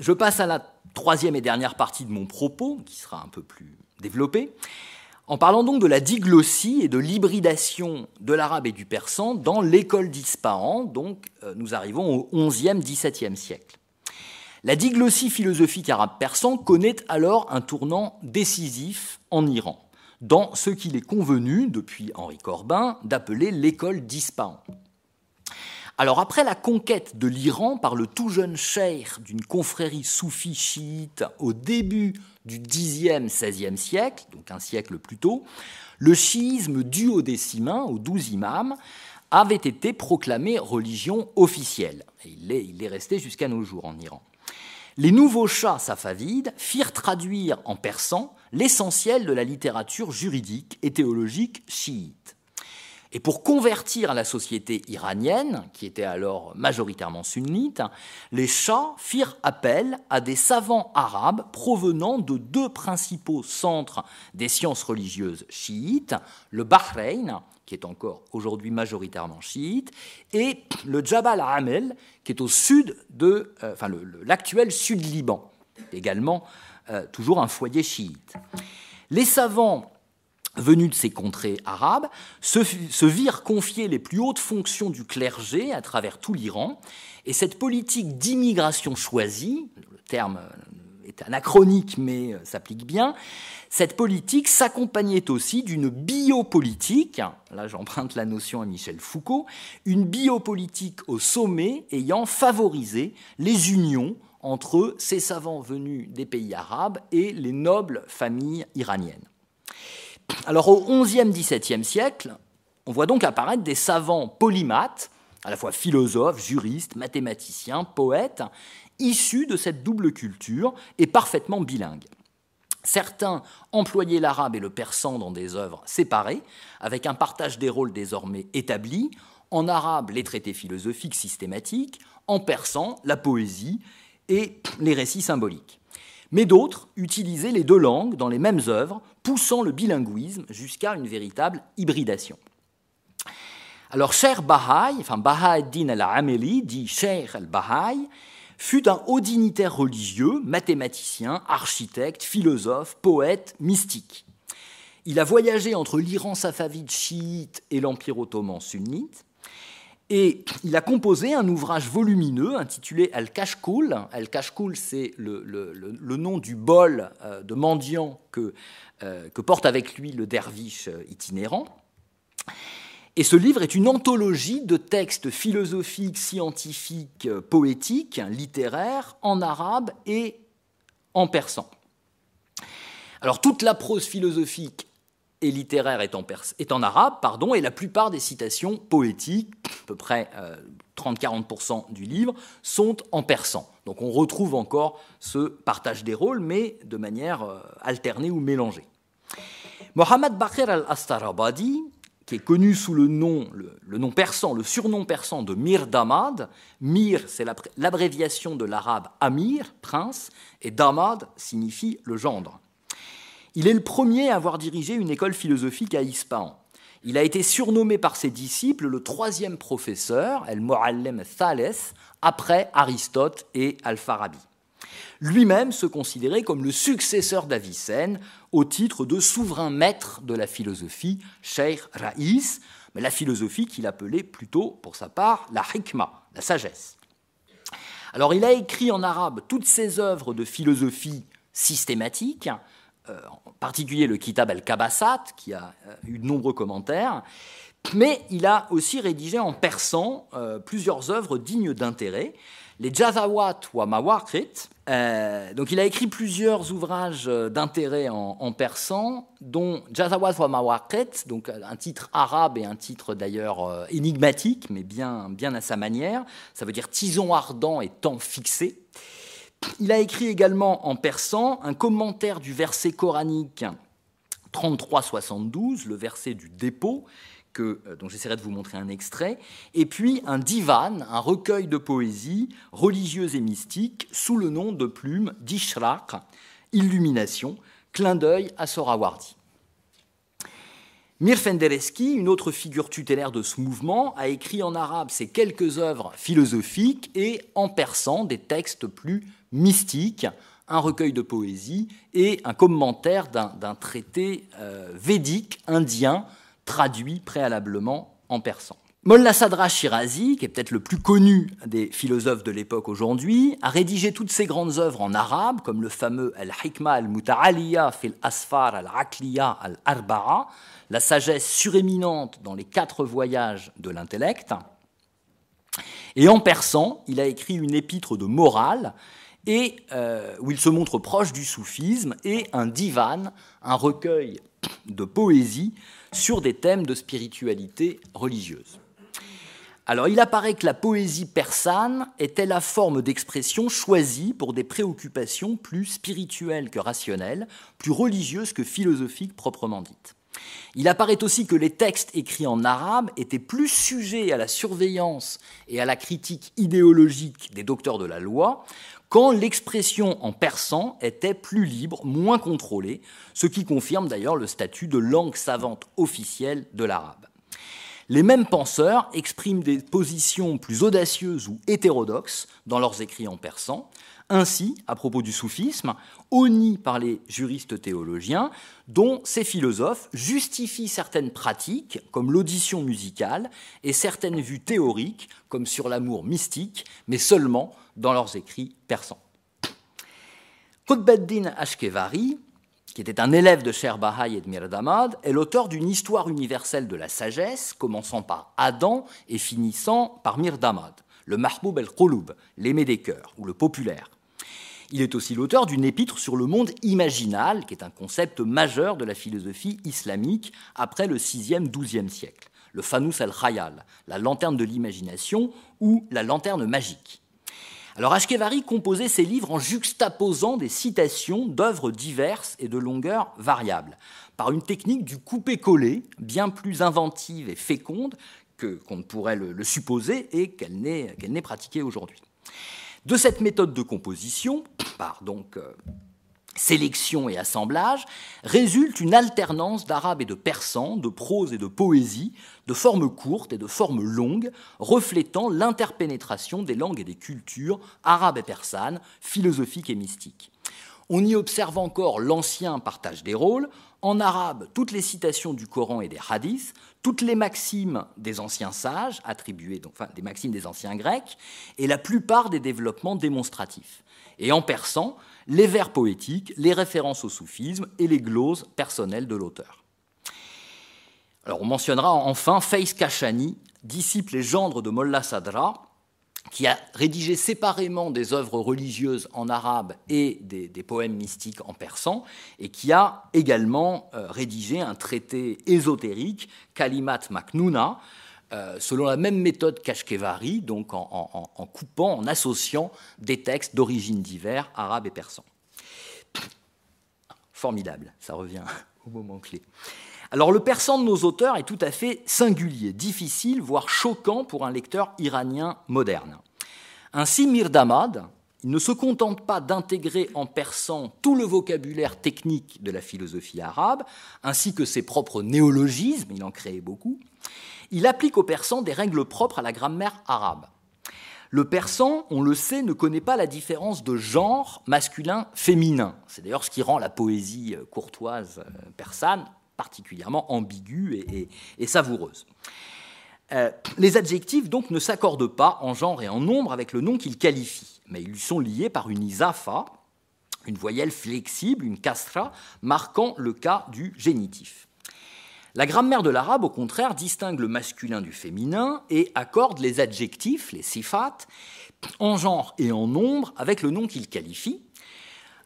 Je passe à la troisième et dernière partie de mon propos, qui sera un peu plus développée. En parlant donc de la diglossie et de l'hybridation de l'arabe et du persan dans l'école d'Ispahan, donc euh, nous arrivons au XIe, XVIIe siècle. La diglossie philosophique arabe-persan connaît alors un tournant décisif en Iran, dans ce qu'il est convenu, depuis Henri Corbin, d'appeler l'école d'Ispahan. Alors après la conquête de l'Iran par le tout jeune cheikh d'une confrérie soufie chiite au début du Xe, XVIe siècle, donc un siècle plus tôt, le chiisme duodécimain, aux douze imams, avait été proclamé religion officielle. Et il, est, il est resté jusqu'à nos jours en Iran. Les nouveaux chats safavides firent traduire en persan l'essentiel de la littérature juridique et théologique chiite. Et pour convertir la société iranienne, qui était alors majoritairement sunnite, les Shahs firent appel à des savants arabes provenant de deux principaux centres des sciences religieuses chiites, le Bahreïn, qui est encore aujourd'hui majoritairement chiite, et le Jabal Amel, qui est au sud de, euh, enfin l'actuel sud-Liban, également euh, toujours un foyer chiite. Les savants venus de ces contrées arabes, se, virent confier les plus hautes fonctions du clergé à travers tout l'Iran, et cette politique d'immigration choisie, le terme est anachronique mais euh, s'applique bien, cette politique s'accompagnait aussi d'une biopolitique, là j'emprunte la notion à Michel Foucault, une biopolitique au sommet ayant favorisé les unions entre ces savants venus des pays arabes et les nobles familles iraniennes. Alors au XIe, XVIIe siècle, on voit donc apparaître des savants polymathes, à la fois philosophes, juristes, mathématiciens, poètes, issus de cette double culture et parfaitement bilingues. Certains employaient l'arabe et le persan dans des œuvres séparées, avec un partage des rôles désormais établi. En arabe, les traités philosophiques systématiques, en persan, la poésie et les récits symboliques mais d'autres utilisaient les deux langues dans les mêmes œuvres, poussant le bilinguisme jusqu'à une véritable hybridation. Alors, Cher Bahaï, enfin Baha'u'ddin al-Ameli, dit Cher al-Bahaï, fut un haut dignitaire religieux, mathématicien, architecte, philosophe, poète, mystique. Il a voyagé entre l'Iran safavide chiite et l'Empire ottoman sunnite. Et il a composé un ouvrage volumineux intitulé Al-Kashkul. Al-Kashkul, c'est le, nom du bol euh, de mendiant que, euh, que, porte avec lui le derviche euh, itinérant. Et ce livre est une anthologie de textes philosophiques, scientifiques, poétiques, littéraires, en arabe et en persan. Alors toute la prose philosophique littéraire est en, arabe, pardon, et la plupart des citations poétiques, à peu près 30-40% euh, du livre, sont en persan. Donc on retrouve encore ce partage des rôles, mais de manière euh, alternée ou mélangée. Mohammad Bakr al-Astarabadi, qui est connu sous le nom, le, nom persan, le surnom persan de Mir Damad. Mir, c'est l'abréviation de l'arabe Amir, prince, et Damad signifie le gendre. Il est le premier à avoir dirigé une école philosophique à Ispahan. Il a été surnommé par ses disciples le troisième professeur, El Mu'allem Thales, après Aristote et Al-Farabi. Lui-même se considérait comme le successeur d'Avicenne au titre de souverain maître de la philosophie, Sheikh Raïs, mais la philosophie qu'il appelait plutôt, pour sa part, la hikma, la sagesse. Alors il a écrit en arabe toutes ses œuvres de philosophie systématique, en particulier le Kitab al-Kabasat, qui a euh, eu de nombreux commentaires, mais il a aussi rédigé en persan euh, plusieurs œuvres dignes d'intérêt. Les Jazawat wa Mawakrit, donc il a écrit plusieurs ouvrages d'intérêt en, persan, dont Jazawat wa Mawakrit, donc un titre arabe et un titre d'ailleurs énigmatique, mais bien, bien à sa manière. Ça veut dire tison ardent et temps fixé. Il a écrit également en persan un commentaire du verset coranique 33-72, le verset du dépôt, que, euh, dont j'essaierai de vous montrer un extrait, et puis un divan, un recueil de poésie religieuse et mystique, sous le nom de plume d'Ishraq, illumination, clin d'œil à Sorawardi. Mir Fendereski, une autre figure tutélaire de ce mouvement, a écrit en arabe ses quelques œuvres philosophiques et en persan des textes plus mystique, un recueil de poésie et un commentaire d'un traité euh, védique indien traduit préalablement en persan. Mollah Sadra Shirazi, qui est peut-être le plus connu des philosophes de l'époque aujourd'hui, a rédigé toutes ses grandes œuvres en arabe, comme le fameux Al-Hikma al-Muta'aliya fil Asfar al-Aqliya al-Arba'a, la sagesse suréminente dans les quatre voyages de l'intellect. Et en persan, il a écrit une épître de morale euh, où il se montre proche du soufisme, et un divan, un recueil de poésie sur des thèmes de spiritualité religieuse. Alors il apparaît que la poésie persane était la forme d'expression choisie pour des préoccupations plus spirituelles que rationnelles, plus religieuses que philosophiques proprement dites. Il apparaît aussi que les textes écrits en arabe étaient plus sujets à la surveillance et à la critique idéologique des docteurs de la loi quand l'expression en persan était plus libre, moins contrôlée, ce qui confirme d'ailleurs le statut de langue savante officielle de l'arabe. Les mêmes penseurs expriment des positions plus audacieuses ou hétérodoxes dans leurs écrits en persan. Ainsi, à propos du soufisme, honni par les juristes théologiens, dont ces philosophes justifient certaines pratiques, comme l'audition musicale, et certaines vues théoriques, comme sur l'amour mystique, mais seulement dans leurs écrits persans. Ashkevari, qui était un élève de Sher Bahaï et de Mirdamad, est l'auteur d'une histoire universelle de la sagesse, commençant par Adam et finissant par Mirdamad, le Mahboub el-Qulub, l'aimé des cœurs, ou le populaire. Il est aussi l'auteur d'une épître sur le monde imaginal, qui est un concept majeur de la philosophie islamique après le 6e, 12e siècle, le Fanous al-Khayal, la lanterne de l'imagination ou la lanterne magique. Alors Ashkevari composait ses livres en juxtaposant des citations d'œuvres diverses et de longueur variable, par une technique du coupé-collé, bien plus inventive et féconde qu'on ne pourrait le, supposer et qu'elle n'est pratiquée aujourd'hui. De cette méthode de composition, par donc euh, sélection et assemblage, résulte une alternance d'arabe et de persan, de prose et de poésie, de formes courtes et de formes longues, reflétant l'interpénétration des langues et des cultures arabes et persanes, philosophiques et mystiques. On y observe encore l'ancien partage des rôles, en arabe toutes les citations du Coran et des hadiths, toutes les maximes des anciens sages, attribuées, enfin des maximes des anciens grecs, et la plupart des développements démonstratifs. Et en persan, les vers poétiques, les références au soufisme et les gloses personnelles de l'auteur. Alors on mentionnera enfin Faiz Kashani, disciple et gendre de Mollah Sadra, qui a rédigé séparément des œuvres religieuses en arabe et des, poèmes mystiques en persan, et qui a également euh, rédigé un traité ésotérique, Kalimat Maknouna, euh, selon la même méthode qu'Ashkevari, donc en, coupant, en associant des textes d'origine divers, arabes et persans. Formidable, ça revient au moment clé. Alors le persan de nos auteurs est tout à fait singulier, difficile, voire choquant pour un lecteur iranien moderne. Ainsi, Mirdamad il ne se contente pas d'intégrer en persan tout le vocabulaire technique de la philosophie arabe, ainsi que ses propres néologismes, il en créait beaucoup, il applique au persan des règles propres à la grammaire arabe. Le persan, on le sait, ne connaît pas la différence de genre masculin-féminin. C'est d'ailleurs ce qui rend la poésie courtoise euh, persane particulièrement ambiguë et, savoureuse. Euh, les adjectifs donc ne s'accordent pas en genre et en nombre avec le nom qu'ils qualifient, mais ils sont liés par une isafa, une voyelle flexible, une kasra, marquant le cas du génitif. La grammaire de l'arabe, au contraire, distingue le masculin du féminin et accorde les adjectifs, les sifat, en genre et en nombre avec le nom qu'ils qualifient,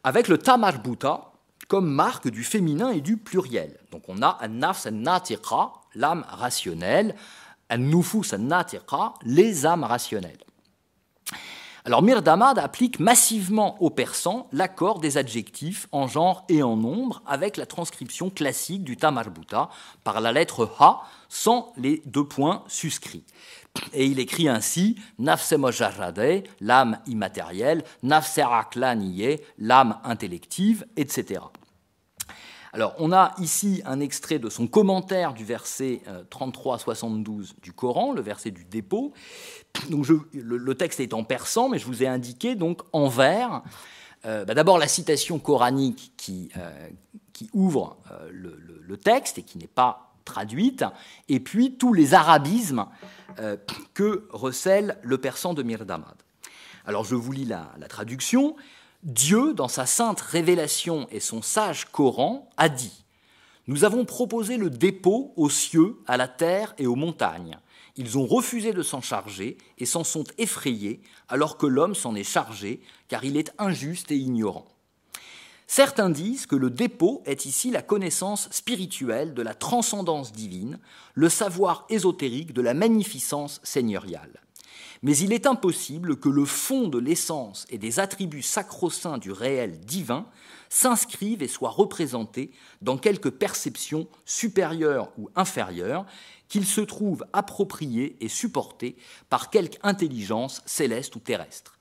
avec le tamarbuta, comme marque du féminin et du pluriel. Donc on a an-nafs an l'âme rationnelle, an-nufus an les âmes rationnelles. Alors Mirdamad applique massivement au persan l'accord des adjectifs en genre et en nombre avec la transcription classique du tamarbuta par la lettre ha sans les deux points suscrits. Et il écrit ainsi Nafse l'âme immatérielle, Nafse l'âme intellective, etc. Alors, on a ici un extrait de son commentaire du verset 33-72 euh, du Coran, le verset du dépôt. Donc, le, texte est en persan, mais je vous ai indiqué donc en vers. Euh, bah, d'abord la citation coranique qui, euh, ouvre le, texte et qui n'est pas traduite, et puis tous les arabismes que recèle le persan de Mirdamad. Alors je vous lis la traduction. Dieu, dans sa sainte révélation et son sage Coran, a dit Nous avons proposé le dépôt aux cieux, à la terre et aux montagnes. Ils ont refusé de s'en charger et s'en sont effrayés, alors que l'homme s'en est chargé, car il est injuste et ignorant. Certains disent que le dépôt est ici la connaissance spirituelle de la transcendance divine, le savoir ésotérique de la magnificence seigneuriale mais il est impossible que le fond de l'essence et des attributs sacro-saints du réel divin s'inscrivent et soient représentés dans quelque perception supérieure ou inférieure, qu'ils se trouvent appropriés et supportés par quelque intelligence céleste ou terrestre.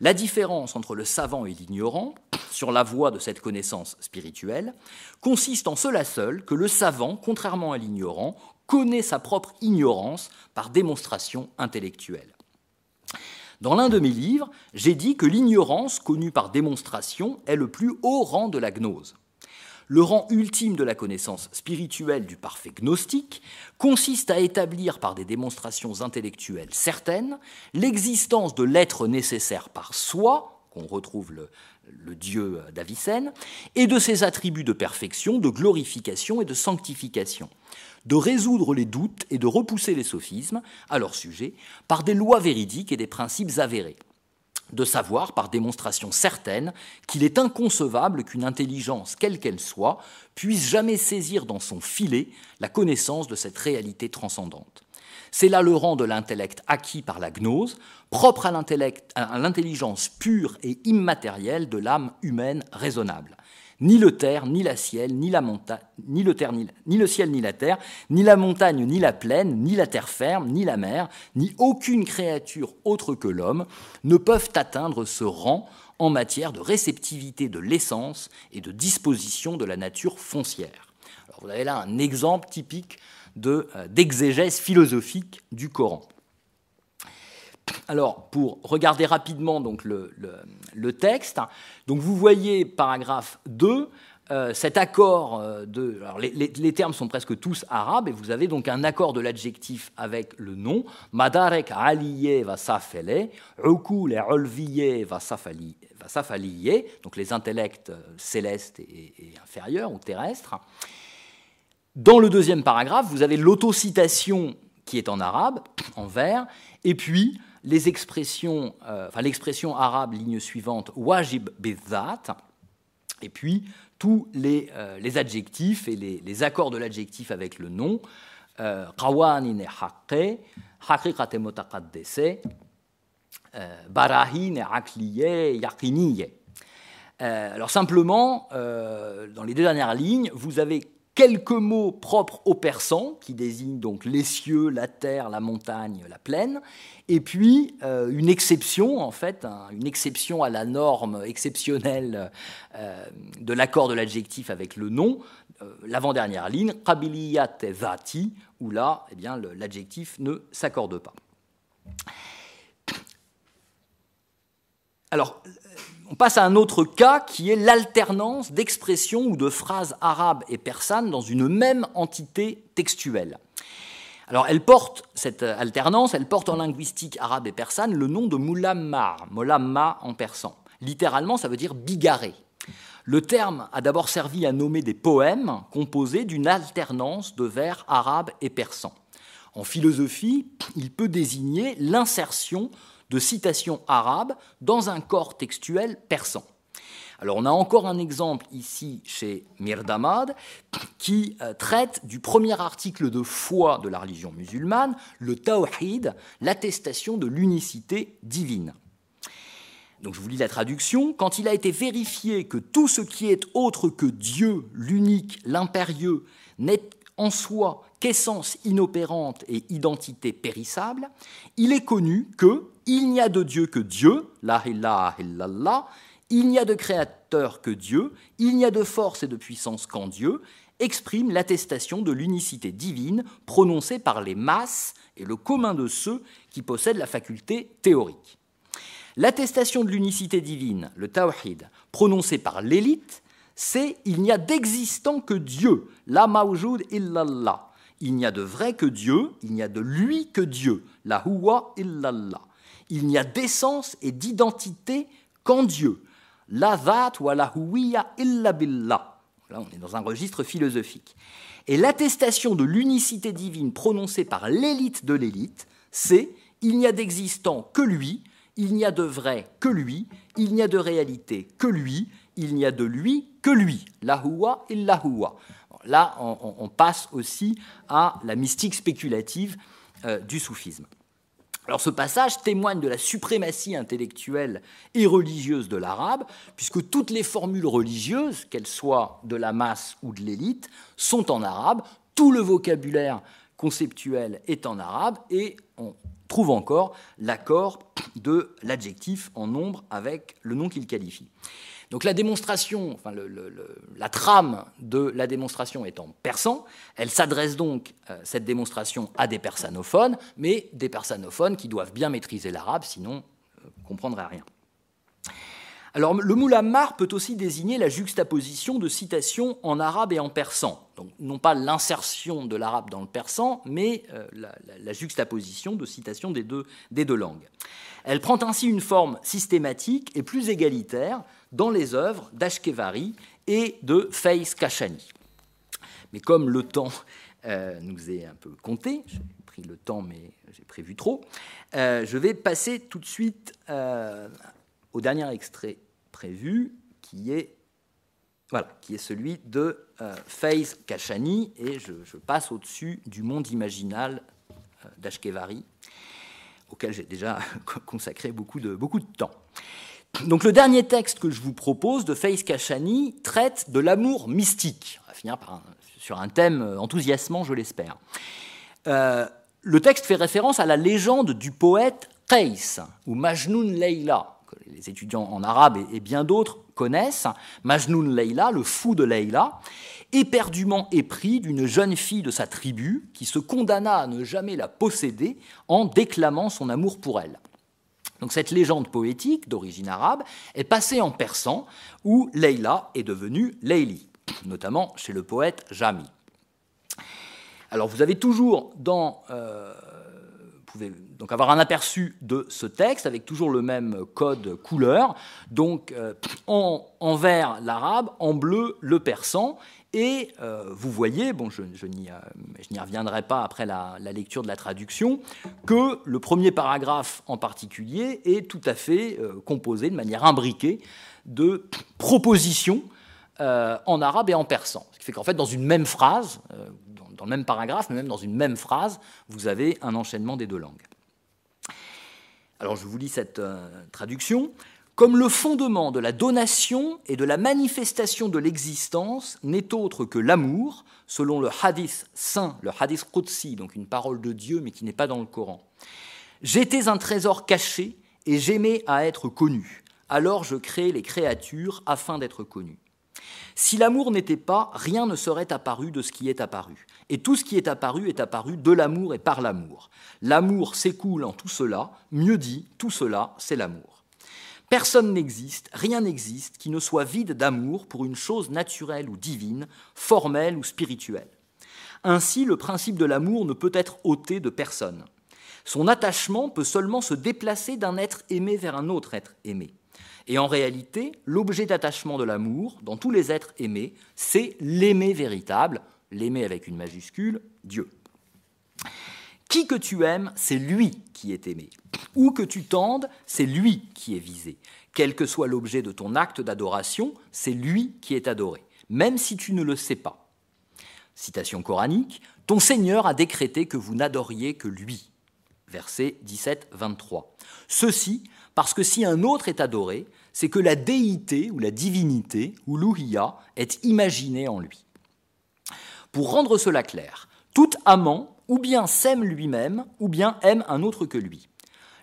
La différence entre le savant et l'ignorant, sur la voie de cette connaissance spirituelle, consiste en cela seul que le savant, contrairement à l'ignorant, connaît sa propre ignorance par démonstration intellectuelle. Dans l'un de mes livres, j'ai dit que l'ignorance, connue par démonstration, est le plus haut rang de la gnose. Le rang ultime de la connaissance spirituelle du parfait gnostique consiste à établir par des démonstrations intellectuelles certaines l'existence de l'être nécessaire par soi, qu'on retrouve le, dieu d'Avicenne, et de ses attributs de perfection, de glorification et de sanctification de résoudre les doutes et de repousser les sophismes à leur sujet par des lois véridiques et des principes avérés de savoir par démonstration certaine qu'il est inconcevable qu'une intelligence, quelle qu'elle soit, puisse jamais saisir dans son filet la connaissance de cette réalité transcendante. C'est là le rang de l'intellect acquis par la gnose, propre à l'intelligence pure et immatérielle de l'âme humaine raisonnable ni le terre, ni la ciel, ni la montagne, ni le terre, ni, le ciel, ni la terre, ni la montagne, ni la plaine, ni la terre ferme, ni la mer, ni aucune créature autre que l'homme ne peuvent atteindre ce rang en matière de réceptivité de l'essence et de disposition de la nature foncière. vous avez là un exemple typique euh, d'exégèse philosophique du Coran. Alors, pour regarder rapidement donc, le, texte, donc vous voyez, paragraphe 2, euh, cet accord de. Alors les, termes sont presque tous arabes, et vous avez donc un accord de l'adjectif avec le nom. Madarek aliye va safele, ukul et olviye va safaliye, donc les intellects célestes et, et inférieurs ou terrestres. Dans le deuxième paragraphe, vous avez l'autocitation qui est en arabe, en vert, et puis les expressions, euh, enfin, l'expression arabe, ligne suivante, wajib bizat, et puis tous les, euh, les adjectifs et les, accords de l'adjectif avec le nom, qawanine haqqe, haqiqate mutaqaddese, barahine akliye yaqiniye. Alors simplement, euh, dans les deux dernières lignes, vous avez quelques mots propres aux persans, qui désignent donc les cieux, la terre, la montagne, la plaine, et puis euh, une exception, en fait, une exception à la norme exceptionnelle euh, de l'accord de l'adjectif avec le nom, euh, l'avant-dernière ligne, qabiliyat vati, où là, eh bien, l'adjectif ne s'accorde pas. Alors, on passe à un autre cas qui est l'alternance d'expressions ou de phrases arabes et persanes dans une même entité textuelle. Alors elle porte, cette alternance, elle porte en linguistique arabe et persane le nom de mulammar, molamma en persan. Littéralement, ça veut dire bigarré. Le terme a d'abord servi à nommer des poèmes composés d'une alternance de vers arabes et persans. En philosophie, il peut désigner l'insertion de citations arabes dans un corps textuel persan. Alors on a encore un exemple ici chez Mirdamad qui euh, traite du premier article de foi de la religion musulmane, le tawhid, l'attestation de l'unicité divine. Donc je vous lis la traduction. Quand il a été vérifié que tout ce qui est autre que Dieu, l'unique, l'impérieux, n'est en soi qu'essence inopérante et identité périssable, il est connu que il n'y a de Dieu que Dieu, la ilaha illallah, il n'y a de créateur que Dieu, il n'y a de force et de puissance qu'en Dieu, exprime l'attestation de l'unicité divine prononcée par les masses et le commun de ceux qui possèdent la faculté théorique. L'attestation de l'unicité divine, le tawhid, prononcée par l'élite, c'est il n'y a d'existant que Dieu, la mawjoud illallah. Il n'y a de vrai que Dieu, il n'y a de lui que Dieu, la huwa illallah il n'y a d'essence et d'identité qu'en Dieu. La dhat wa la huwiya illa billah. Là, on est dans un registre philosophique. Et l'attestation de l'unicité divine prononcée par l'élite de l'élite, c'est il n'y a d'existant que lui, il n'y a de vrai que lui, il n'y a de réalité que lui, il n'y a de lui que lui. La huwa illa huwa. Là, on, passe aussi à la mystique spéculative euh, du soufisme. Alors ce passage témoigne de la suprématie intellectuelle et religieuse de l'arabe, puisque toutes les formules religieuses, qu'elles soient de la masse ou de l'élite, sont en arabe, tout le vocabulaire conceptuel est en arabe, et on trouve encore l'accord de l'adjectif en nombre avec le nom qu'il qualifie. Donc la démonstration, enfin la trame de la démonstration est en persan. Elle s'adresse donc, euh, cette démonstration, à des persanophones, mais des persanophones qui doivent bien maîtriser l'arabe, sinon euh, ne comprendraient rien. Alors le moulammar peut aussi désigner la juxtaposition de citations en arabe et en persan. Donc non pas l'insertion de l'arabe dans le persan, mais euh, la, juxtaposition de citations des deux langues. Elle prend ainsi une forme systématique et plus égalitaire dans les œuvres d'Ashkevari et de Faiz Kashani. Mais comme le temps euh, nous est un peu compté, j'ai pris le temps mais j'ai prévu trop, euh, je vais passer tout de suite euh, au dernier extrait prévu qui est, voilà, qui est celui de Faiz Kashani et je, je passe au-dessus du monde imaginal d'Ashkevari auquel j'ai déjà consacré beaucoup de, beaucoup de temps. Donc le dernier texte que je vous propose de Faïs Kachani traite de l'amour mystique. On va finir sur un thème enthousiasmant, je l'espère. Euh, le texte fait référence à la légende du poète Qais, ou Majnoun Leila, que les étudiants en arabe et, bien d'autres connaissent. Majnoun Leila, le fou de Leila, éperdument épris d'une jeune fille de sa tribu qui se condamna à ne jamais la posséder en déclamant son amour pour elle. Donc cette légende poétique d'origine arabe est passée en persan où Leila est devenue Leili. notamment chez le poète Jami. Alors vous avez toujours dans... Euh, vous pouvez donc avoir un aperçu de ce texte avec toujours le même code couleur. Donc euh, en, en, vert l'arabe, en bleu le persan. Et euh, vous voyez, bon, je, je n'y reviendrai pas après la, lecture de la traduction, que le premier paragraphe en particulier est tout à fait composé de manière imbriquée de propositions en arabe et en persan. Ce qui fait qu'en fait, dans une même phrase, dans le même paragraphe, mais même dans une même phrase, vous avez un enchaînement des deux langues. Alors je vous lis cette euh, traduction. Comme le fondement de la donation et de la manifestation de l'existence n'est autre que l'amour, selon le hadith saint, le hadith Qudsi, donc une parole de Dieu mais qui n'est pas dans le Coran. J'étais un trésor caché et j'aimais à être connu. Alors je crée les créatures afin d'être connu. Si l'amour n'était pas, rien ne serait apparu de ce qui est apparu. Et tout ce qui est apparu est apparu de l'amour et par l'amour. L'amour s'écoule en tout cela, mieux dit, tout cela, c'est l'amour. Personne n'existe, rien n'existe qui ne soit vide d'amour pour une chose naturelle ou divine, formelle ou spirituelle. Ainsi, le principe de l'amour ne peut être ôté de personne. Son attachement peut seulement se déplacer d'un être aimé vers un autre être aimé. Et en réalité, l'objet d'attachement de l'amour, dans tous les êtres aimés, c'est l'aimer véritable, l'aimer avec une majuscule, Dieu. Qui que tu aimes, c'est lui qui est aimé. Où que tu tendes, c'est lui qui est visé. Quel que soit l'objet de ton acte d'adoration, c'est lui qui est adoré, même si tu ne le sais pas. Citation coranique, Ton Seigneur a décrété que vous n'adoriez que lui. Verset 17-23. Ceci parce que si un autre est adoré, c'est que la déité ou la divinité ou l'ouhiya est imaginée en lui. Pour rendre cela clair, tout amant ou bien s'aime lui-même ou bien aime un autre que lui.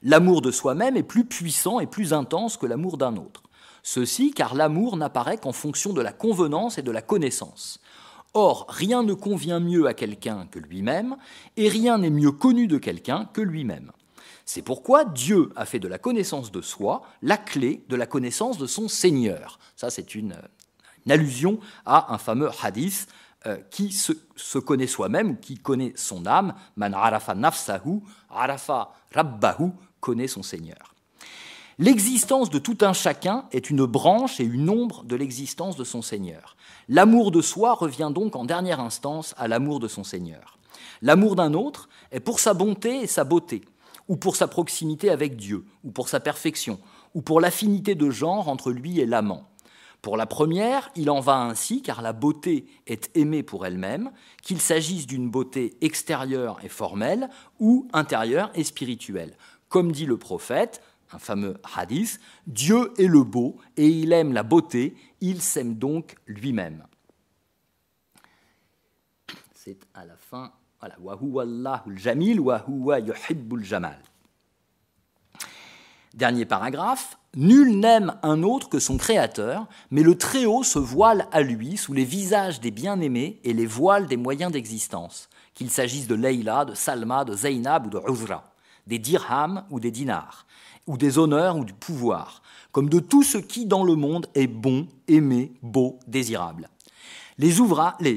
L'amour de soi-même est plus puissant et plus intense que l'amour d'un autre. Ceci car l'amour n'apparaît qu'en fonction de la convenance et de la connaissance. Or, rien ne convient mieux à quelqu'un que lui-même, et rien n'est mieux connu de quelqu'un que lui-même. C'est pourquoi Dieu a fait de la connaissance de soi la clé de la connaissance de son Seigneur. Ça, c'est une, une, allusion à un fameux hadith euh, qui se, connaît soi-même ou qui connaît son âme. Man arafa nafsahu, arafa rabbahu, connaît son Seigneur. L'existence de tout un chacun est une branche et une ombre de l'existence de son Seigneur. L'amour de soi revient donc en dernière instance à l'amour de son Seigneur. L'amour d'un autre est pour sa bonté et sa beauté, ou pour sa proximité avec Dieu, ou pour sa perfection, ou pour l'affinité de genre entre lui et l'amant. Pour la première, il en va ainsi car la beauté est aimée pour elle-même, qu'il s'agisse d'une beauté extérieure et formelle ou intérieure et spirituelle. Comme dit le prophète, un fameux hadith, Dieu est le beau et il aime la beauté, il s'aime donc lui-même. C'est à la fin, voilà, jamil jamal. Dernier paragraphe, Nul n'aime un autre que son Créateur, mais le Très-Haut se voile à lui sous les visages des bien-aimés et les voiles des moyens d'existence, qu'il s'agisse de Leïla, de Salma, de Zainab ou de Uzra, des dirhams ou des dinars, ou des honneurs ou du pouvoir, comme de tout ce qui dans le monde est bon, aimé, beau, désirable. Les,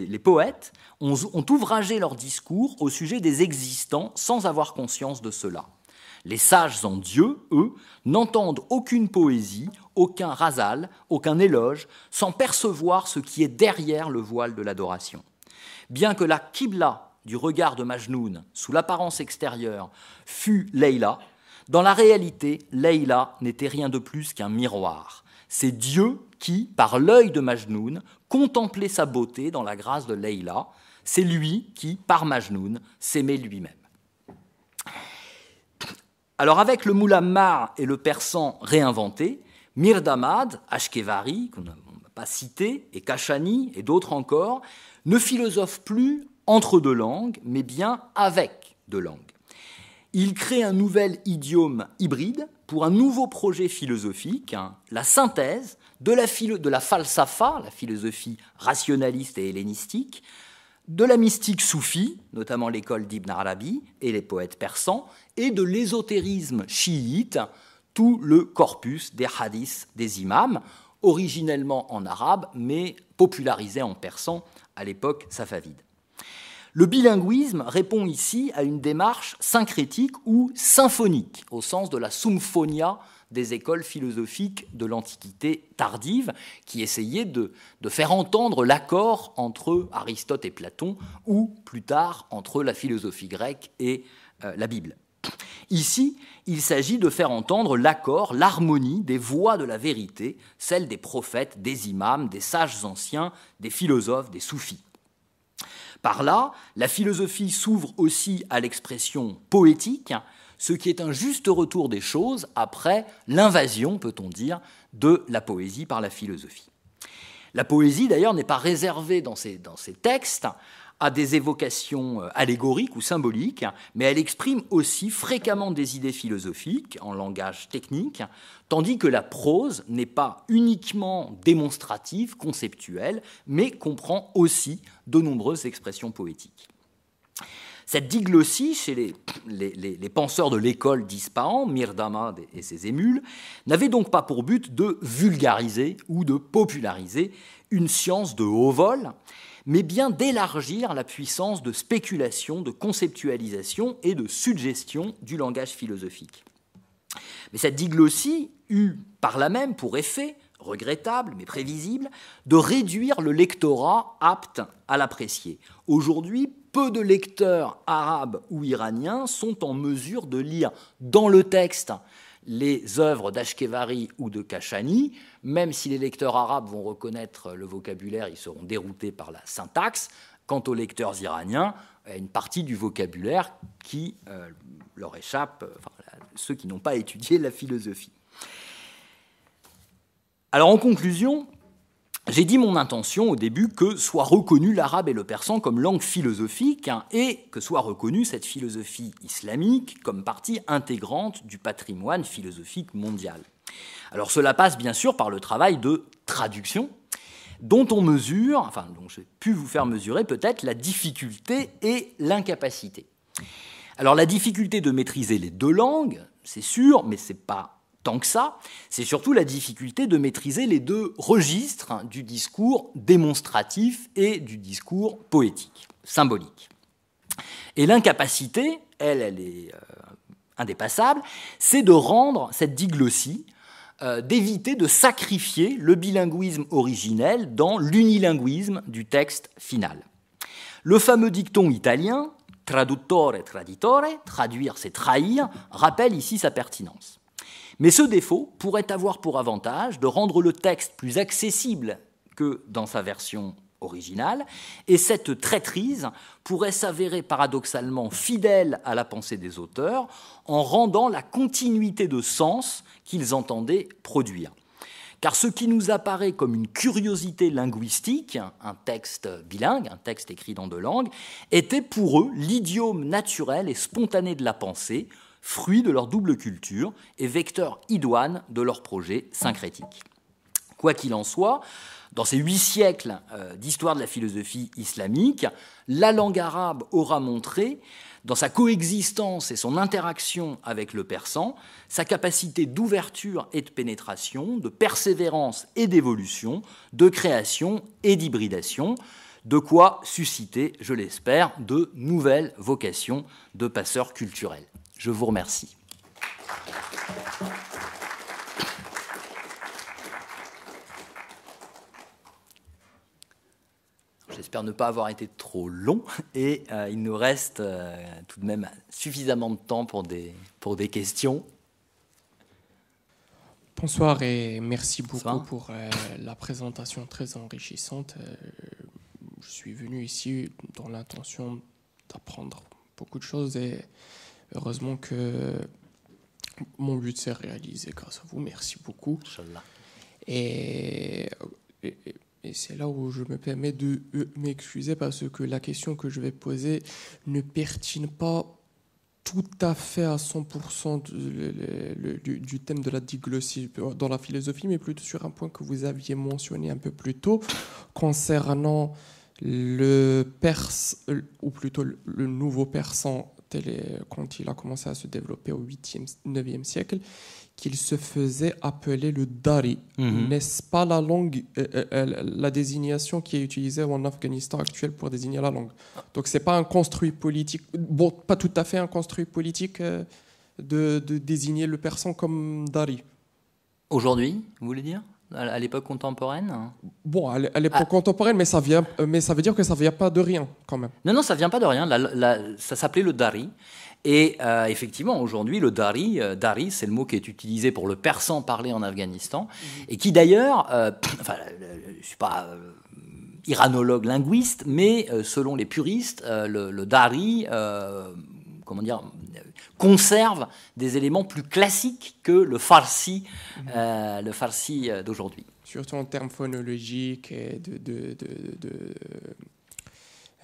les, poètes ont, ont ouvragé leur discours au sujet des existants sans avoir conscience de cela. Les sages en Dieu, eux, n'entendent aucune poésie, aucun rasal, aucun éloge, sans percevoir ce qui est derrière le voile de l'adoration. Bien que la kibla du regard de Majnoun, sous l'apparence extérieure, fût Leïla, dans la réalité, Leïla n'était rien de plus qu'un miroir. C'est Dieu qui, par l'œil de Majnoun, contemplait sa beauté dans la grâce de Leïla. C'est lui qui, par Majnoun, s'aimait lui-même. Alors avec le Moulammar et le persan réinventé, Mirdamad, Ashkevari, qu'on n'a pas cité, et Kashani et d'autres encore, ne philosophent plus entre deux langues, mais bien avec deux langues. Il crée un nouvel idiome hybride pour un nouveau projet philosophique, hein, la synthèse de la, de la falsafa, la philosophie rationaliste et hellénistique, de la mystique soufie, notamment l'école d'Ibn Arabi et les poètes persans, et de l'ésotérisme chiite, tout le corpus des hadiths des imams, originellement en arabe, mais popularisé en persan à l'époque safavide. Le bilinguisme répond ici à une démarche syncrétique ou symphonique, au sens de la symphonia des écoles philosophiques de l'Antiquité tardive, qui essayaient de, faire entendre l'accord entre Aristote et Platon, ou plus tard entre la philosophie grecque et euh, la Bible. Ici, il s'agit de faire entendre l'accord, l'harmonie des voix de la vérité, celles des prophètes, des imams, des sages anciens, des philosophes, des soufis. Par là, la philosophie s'ouvre aussi à l'expression poétique, ce qui est un juste retour des choses après l'invasion, peut-on dire, de la poésie par la philosophie. La poésie, d'ailleurs, n'est pas réservée dans ces, dans ces textes à des évocations euh, allégoriques ou symboliques, mais elle exprime aussi fréquemment des idées philosophiques en langage technique, tandis que la prose n'est pas uniquement démonstrative, conceptuelle, mais comprend aussi de nombreuses expressions poétiques. Cette diglossie, chez les, penseurs de l'école d'Ispahan, Mirdama et ses émules, n'avait donc pas pour but de vulgariser ou de populariser une science de haut vol, mais bien d'élargir la puissance de spéculation, de conceptualisation et de suggestion du langage philosophique. Mais cette diglossie eut par là même pour effet, regrettable mais prévisible, de réduire le lectorat apte à l'apprécier. Aujourd'hui, peu de lecteurs arabes ou iraniens sont en mesure de lire dans le texte les œuvres d'Ashkevari ou de Kashani, même si les lecteurs arabes vont reconnaître le vocabulaire, ils seront déroutés par la syntaxe. Quant aux lecteurs iraniens, une partie du vocabulaire qui euh, leur échappe, enfin, ceux qui n'ont pas étudié la philosophie. Alors en conclusion, j'ai dit mon intention au début que soit reconnu l'arabe et le persan comme langue philosophique hein, et que soit reconnue cette philosophie islamique comme partie intégrante du patrimoine philosophique mondial. Alors cela passe bien sûr par le travail de traduction dont on mesure, enfin dont j'ai pu vous faire mesurer peut-être la difficulté et l'incapacité. Alors la difficulté de maîtriser les deux langues, c'est sûr, mais c'est pas tant que ça, c'est surtout la difficulté de maîtriser les deux registres du discours démonstratif et du discours poétique, symbolique. Et l'incapacité, elle, elle est euh, indépassable, c'est de rendre cette diglossie, euh, d'éviter de sacrifier le bilinguisme originel dans l'unilinguisme du texte final. Le fameux dicton italien, traduttore traditore, traduire c'est trahir, rappelle ici sa pertinence. Mais ce défaut pourrait avoir pour avantage de rendre le texte plus accessible que dans sa version originale, et cette traîtrise pourrait s'avérer paradoxalement fidèle à la pensée des auteurs en rendant la continuité de sens qu'ils entendaient produire. Car ce qui nous apparaît comme une curiosité linguistique, un texte bilingue, un texte écrit dans deux langues, était pour eux l'idiome naturel et spontané de la pensée, fruit de leur double culture et vecteur idoine de leur projet syncrétique. Quoi qu'il en soit, dans ces huit siècles euh, d'histoire de la philosophie islamique, la langue arabe aura montré, dans sa coexistence et son interaction avec le persan, sa capacité d'ouverture et de pénétration, de persévérance et d'évolution, de création et d'hybridation, de quoi susciter, je l'espère, de nouvelles vocations de passeurs culturels. Je vous remercie. J'espère ne pas avoir été trop long et euh, il nous reste euh, tout de même suffisamment de temps pour des, pour des questions. Bonsoir et merci beaucoup pour euh, la présentation très enrichissante. je suis venu ici dans l'intention d'apprendre beaucoup de choses et Heureusement que mon but s'est réalisé grâce à vous. Merci beaucoup. Et, et, et c'est là où je me permets de euh, m'excuser parce que la question que je vais poser ne pertine pas tout à fait à 100% du, du, thème de la diglossie dans la philosophie, mais plutôt sur un point que vous aviez mentionné un peu plus tôt concernant le perse, ou plutôt le nouveau persan quand il a commencé à se développer au 8e, 9e siècle, qu'il se faisait appeler le Dari. Mhm. N'est-ce pas la langue, euh, euh, euh, la désignation qui est utilisée en Afghanistan actuel pour désigner la langue? Donc c'est pas un construit politique, bon, pas tout à fait un construit politique de, désigner le persan comme Dari. Aujourd'hui, vous voulez dire? À l'époque contemporaine Bon, à l'époque ah. contemporaine, mais ça, vient, mais ça veut dire que ça ne vient pas de rien, quand même. Non, non, ça ne vient pas de rien. ça s'appelait le Dari. Et euh, effectivement, aujourd'hui, le dari, euh, dari, c'est le mot qui est utilisé pour le persan parlé en Afghanistan, mhm. et qui d'ailleurs, euh, enfin, je ne suis pas iranologue linguiste, mais selon les puristes, le, dari, comment dire, conserve des éléments plus classiques que le farsi, mhm. le farsi d'aujourd'hui. Surtout en termes phonologiques et de, de, de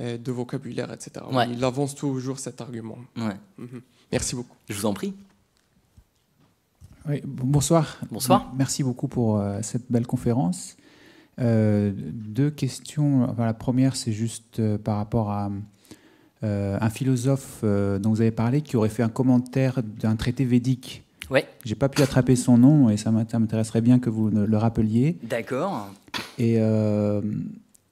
euh, de vocabulaire, etc. Il avance toujours cet argument. Mhm. Merci beaucoup. Je vous en prie. Oui, bonsoir. Bonsoir. Merci beaucoup pour euh, cette belle conférence. Euh, deux questions. la première, c'est juste par rapport à un philosophe dont vous avez parlé qui aurait fait un commentaire d'un traité védique. Oui. J'ai pas pu attraper son nom et ça m'intéresserait bien que vous le rappeliez. D'accord. Et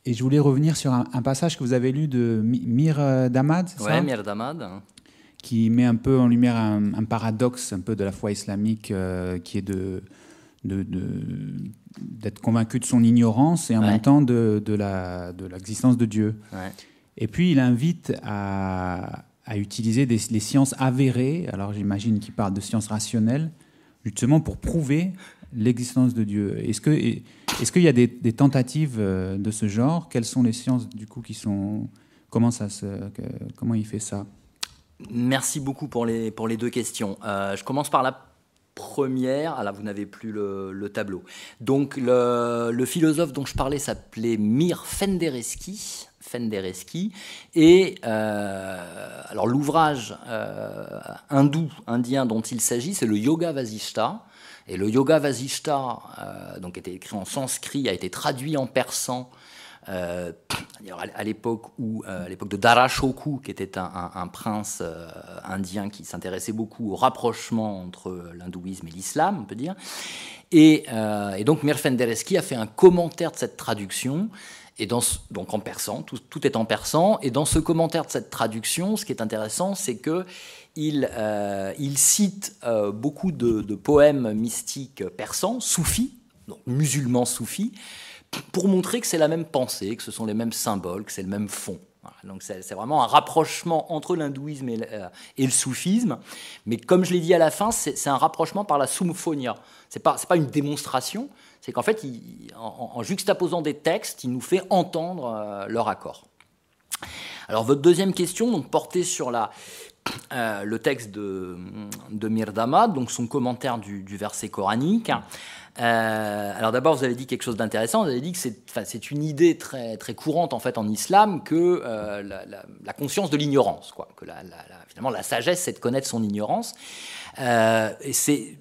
et je voulais revenir sur un, passage que vous avez lu de Mir euh, Damad, Oui, Mir Damad. Qui met un peu en lumière un, paradoxe un peu de la foi islamique euh, qui est de, d'être convaincu de son ignorance et en même temps de, de, la, de l'existence de Dieu. Et puis il invite à, utiliser les sciences avérées, alors j'imagine qu'il parle de sciences rationnelles, justement pour prouver l'existence de Dieu. Est-ce qu'il y a des, tentatives euh, de ce genre? Quelles sont les sciences du coup qui sont comment il fait ça? Merci beaucoup pour les deux questions. Euh, je commence par la première. Ah là, vous n'avez plus le, tableau. Donc le, le, philosophe dont je parlais s'appelait Mir Fendereski. Et euh, alors l'ouvrage hindou, indien dont il s'agit, c'est le Yoga Vasishta. Et le Yoga Vasishta, euh, donc était écrit en sanskrit, a été traduit en persan euh, à l'époque où, euh, à l'époque de Darashoku, qui était un, prince indien qui s'intéressait beaucoup au rapprochement entre l'hindouisme et l'islam, on peut dire. Et, donc Mirfendereski a fait un commentaire de cette traduction. Et dans donc en persan, tout, est en persan. Et dans ce commentaire de cette traduction, ce qui est intéressant, c'est que il, euh, cite euh, beaucoup de, poèmes mystiques persans, soufis, donc musulmans soufis, pour montrer que c'est la même pensée, que ce sont les mêmes symboles, que c'est le même fond. donc c'est vraiment un rapprochement entre l'hindouisme et, euh, le soufisme. Mais comme je l'ai dit à la fin, c'est un rapprochement par la symphonia. Ce n'est pas une démonstration, c'est qu'en fait, en, juxtaposant des textes, il nous fait entendre leur accord. Alors votre deuxième question, donc portée sur la, euh, le texte de, de Mirdama, donc son commentaire du, verset coranique. Euh, alors d'abord, vous avez dit quelque chose d'intéressant. Vous avez dit que c'est une idée très, très courante en fait en islam que euh, la, conscience de l'ignorance, quoi. Que finalement la sagesse, c'est de connaître son ignorance. et c'est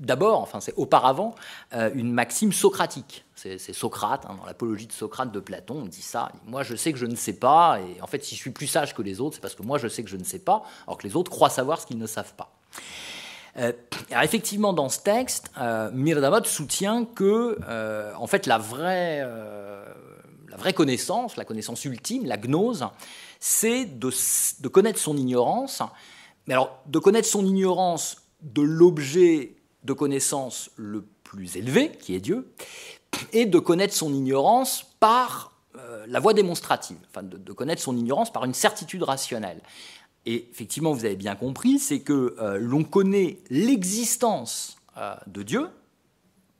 d'abord, enfin c'est auparavant, une maxime socratique c'est Socrate, hein, dans l'apologie de Socrate de Platon, on dit ça. Moi, je sais que je ne sais pas, et en fait, si je suis plus sage que les autres, c'est parce que moi, je sais que je ne sais pas, alors que les autres croient savoir ce qu'ils ne savent pas. Euh, alors effectivement, dans ce texte, euh, soutient que, euh, en fait, la vraie, euh, la vraie connaissance, la connaissance ultime, la gnose, c'est de, connaître son ignorance. Mais alors, de connaître son ignorance de l'objet de connaissance le plus élevé, qui est Dieu, et de connaître son ignorance par euh, la voie démonstrative, enfin de, connaître son ignorance par une certitude rationnelle. Et effectivement, vous avez bien compris, c'est que euh, l'on connaît l'existence euh, de Dieu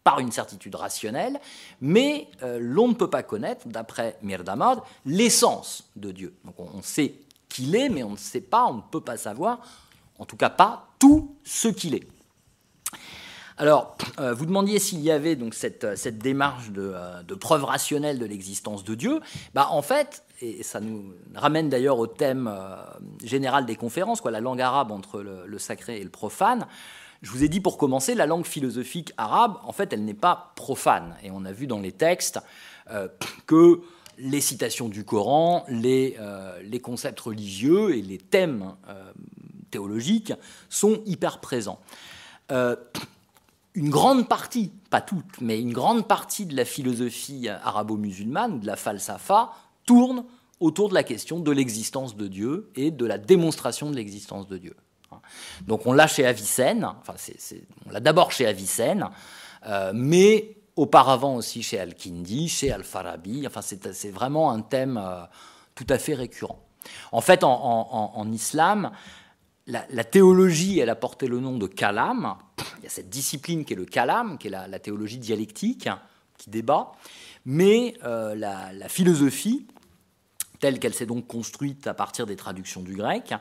par une certitude rationnelle, mais l'on ne peut pas connaître, d'après Mirdamad, l'essence de Dieu. Donc on sait qu'il est, mais on ne sait pas, on ne peut pas savoir, en tout cas pas tout ce qu'il est. Alors, euh, vous demandiez s'il y avait donc cette, euh, démarche euh, de, preuve rationnelle de l'existence de Dieu. Bah, en fait, et ça nous ramène d'ailleurs au thème général des conférences, quoi, la langue arabe entre le, sacré et le profane. Je vous ai dit pour commencer, la langue philosophique arabe, en fait, elle n'est pas profane. Et on a vu dans les textes que les citations du Coran, les, les concepts religieux et les thèmes théologiques sont hyper présents. une grande partie, pas toute, mais une grande partie de la philosophie arabo-musulmane, de la falsafa, tourne autour de la question de l'existence de Dieu et de la démonstration de l'existence de Dieu. Donc on l'a chez Avicenne, enfin on l'a d'abord chez Avicenne, euh, mais auparavant aussi chez Al-Kindi, chez Al-Farabi, enfin c'est vraiment un thème euh, tout à fait récurrent. En fait, en, islam, la, théologie, elle a porté le nom de kalam. Il y a cette discipline qui est le kalam, qui est la, théologie dialectique, qui débat. Mais euh, la, philosophie, telle qu'elle s'est donc construite à partir des traductions du grec,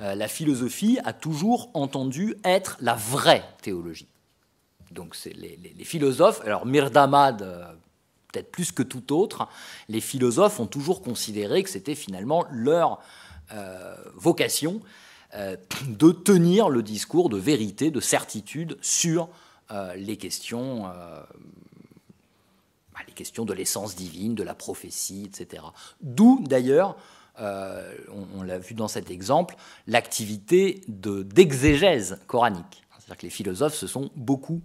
euh, la philosophie a toujours entendu être la vraie théologie. Donc c'est les, philosophes, alors Mirdamad, euh, peut-être plus que tout autre, les philosophes ont toujours considéré que c'était finalement leur euh, vocation de tenir le discours de vérité, de certitude sur les questions bah, les questions de l'essence divine, de la prophétie, etc. D'où d'ailleurs, euh, on, l'a vu dans cet exemple, l'activité d'exégèse coranique. C'est-à-dire que les philosophes se sont beaucoup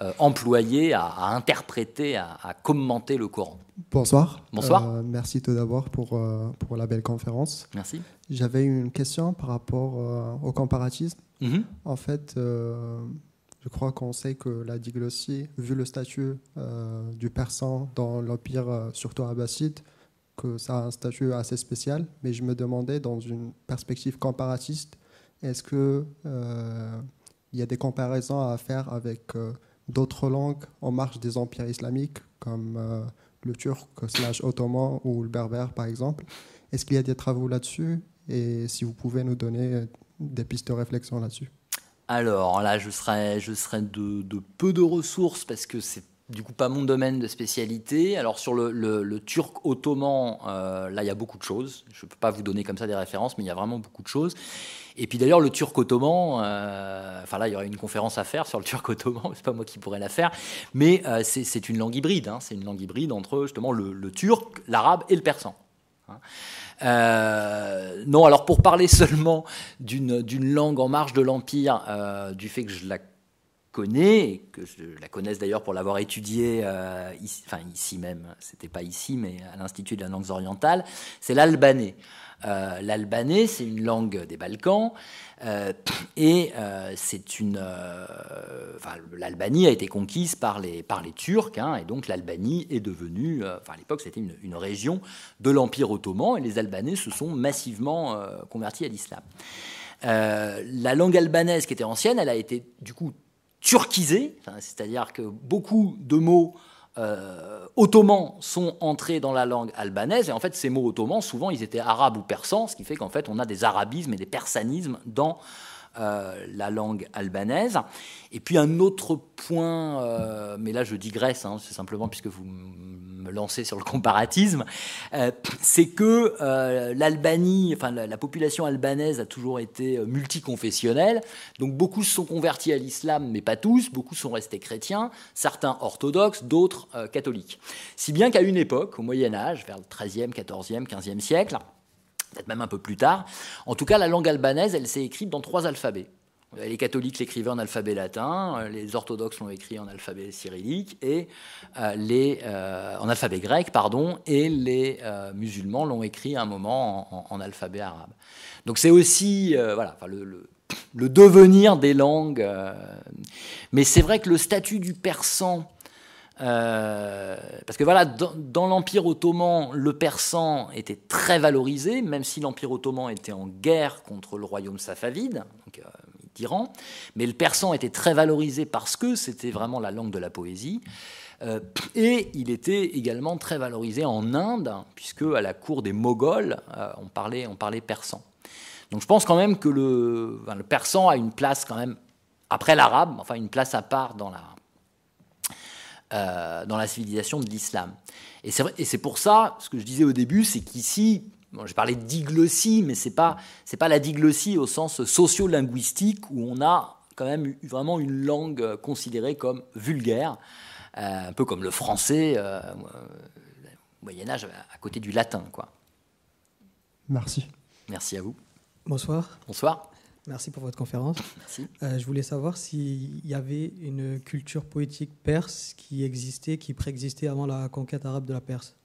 euh, employés à, interpréter, à, commenter le Coran. Bonsoir. Bonsoir. Euh, merci tout d'abord pour, pour la belle conférence. Merci. J'avais une question par rapport au comparatisme. Mm-hmm. En fait, je crois qu'on sait que la diglossie, vu le statut euh, du persan dans l'empire, euh, surtout abbasside, que ça a un statut assez spécial. Mais je me demandais, dans une perspective comparatiste, est-ce euh, y a des comparaisons à faire avec d'autres langues en marge des empires islamiques, comme le turc, slash ottoman ou le berbère, par exemple. Est-ce qu'il y a des travaux là-dessus? Et si vous pouvez nous donner des pistes de réflexion là-dessus. Alors là, je serais, je serais de, peu de ressources parce que c'est du coup pas mon domaine de spécialité. Alors sur le, turc ottoman, euh, là il y a beaucoup de choses. Je ne peux pas vous donner comme ça des références, mais il y a vraiment beaucoup de choses. Et puis d'ailleurs le turc ottoman, euh, enfin là il y aurait une conférence à faire sur le turc ottoman, c'est pas moi qui pourrais la faire, mais euh, c'est une langue hybride. Hein. c'est une langue hybride entre justement le, turc, l'arabe et le persan. Hein. Non, alors pour parler seulement d'une langue en marge de l'Empire, du fait que je la connais, et que je la connaisse d'ailleurs pour l'avoir étudiée, euh, ici, enfin ici même, c'était pas ici, mais à l'Institut de la langue orientale, c'est l'albanais. Euh, l'albanais, c'est une langue des Balkans, euh, et c'est une. l'Albanie a été conquise par les, par les Turcs, hein, et donc l'Albanie est devenue. Enfin, à l'époque, c'était une, une, région de l'Empire ottoman, et les Albanais se sont massivement convertis à l'islam. la langue albanaise, qui était ancienne, elle a été du coup turquisée, c'est-à-dire que beaucoup de mots euh, ottomans sont entrés dans la langue albanaise, et en fait ces mots ottomans, souvent ils étaient arabes ou persans, ce qui fait qu'en fait on a des arabismes et des persanismes dans euh, la langue albanaise. Et puis un autre point, euh, mais là je digresse, hein, c'est simplement puisque vous me lancez sur le comparatisme, euh, c'est que l'Albanie, enfin la, population albanaise a toujours été multiconfessionnelle, donc beaucoup se sont convertis à l'islam, mais pas tous, beaucoup sont restés chrétiens, certains orthodoxes, d'autres catholiques. Si bien qu'à une époque, au Moyen Âge, vers le 13e, 14e, 15e siècle, peut-être même un peu plus tard. En tout cas, la langue albanaise, elle s'est écrite dans trois alphabets. Les catholiques l'écrivaient en alphabet latin, les orthodoxes l'ont écrit en alphabet cyrillique et euh, les euh, en alphabet grec, pardon, et les euh, musulmans l'ont écrit à un moment en, alphabet arabe. Donc c'est aussi voilà le, devenir des langues. mais c'est vrai que le statut du persan euh, parce que voilà, dans, l'Empire ottoman, le persan était très valorisé, même si l'Empire ottoman était en guerre contre le royaume safavide, euh, d'Iran. Mais le persan était très valorisé parce que c'était vraiment la langue de la poésie. Euh, et il était également très valorisé en Inde, puisque à la cour des Moghols, on, parlait, on parlait persan. Donc je pense quand même que le, le persan a une place quand même, après l'arabe, enfin une place à part dans la, euh, dans la civilisation de l'islam. Et c'est pour ça, ce que je disais au début, c'est qu'ici, bon, j'ai parlé de diglossie, mais ce n'est pas, pas la diglossie au sens sociolinguistique où on a quand même vraiment une langue considérée comme vulgaire, euh, un peu comme le français. Euh, Moyen Âge à côté du latin. Quoi. Merci. Merci à vous. Bonsoir. Bonsoir. Merci pour votre conférence. Merci. Euh, je voulais savoir s'il y avait une culture poétique perse qui existait, qui préexistait avant la conquête arabe de la Perse.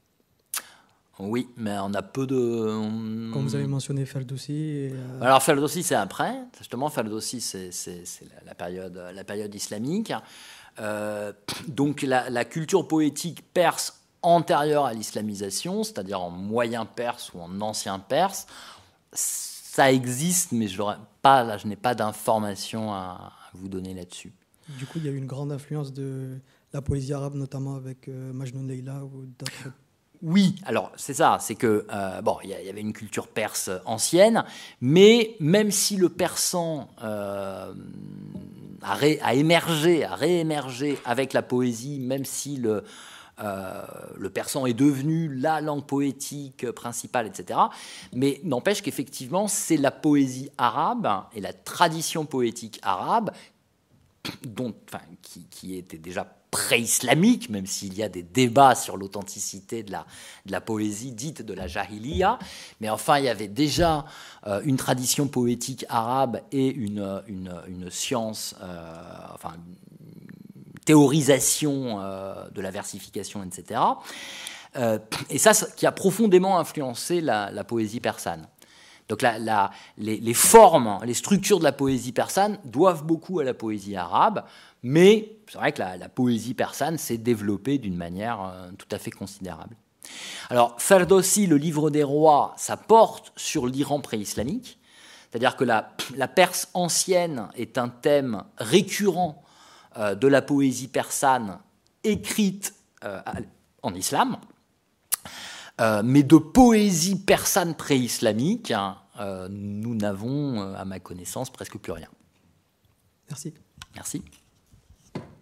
Oui, mais on a peu de. Comme vous avez mentionné Ferdowsi. Euh... Alors Ferdowsi, c'est après. Justement, Ferdowsi, c'est la, période, la période islamique. Euh, donc la, la, culture poétique perse antérieure à l'islamisation, c'est-à-dire en moyen perse ou en ancien perse, ça existe, mais je, pas, là, je n'ai pas d'informations à, vous donner là-dessus. Du coup, il y a eu une grande influence de la poésie arabe, notamment avec euh, Majnun Leila ou d'autres oui, alors c'est ça, c'est que euh, bon, il y, avait une culture perse ancienne, mais même si le persan euh, a, émergé, a réémergé avec la poésie, même si le, euh, le persan est devenu la langue poétique principale, etc. Mais n'empêche qu'effectivement, c'est la poésie arabe et la tradition poétique arabe dont, enfin, qui, qui était déjà pré-islamique, même s'il y a des débats sur l'authenticité de la, poésie dite de la jahiliya. Mais enfin, il y avait déjà euh, une tradition poétique arabe et une, science, euh, enfin, théorisation euh, de la versification, etc. et ça, qui a profondément influencé la, poésie persane. Donc la, les, formes, les structures de la poésie persane doivent beaucoup à la poésie arabe. Mais c'est vrai que la, poésie persane s'est développée d'une manière euh, tout à fait considérable. Alors, Ferdowsi, le livre des rois, ça porte sur l'Iran pré-islamique, c'est-à-dire que la, Perse ancienne est un thème récurrent euh, de la poésie persane écrite euh, en islam, mais de poésie persane pré-islamique, hein, nous n'avons, à ma connaissance, presque plus rien. Merci. Merci.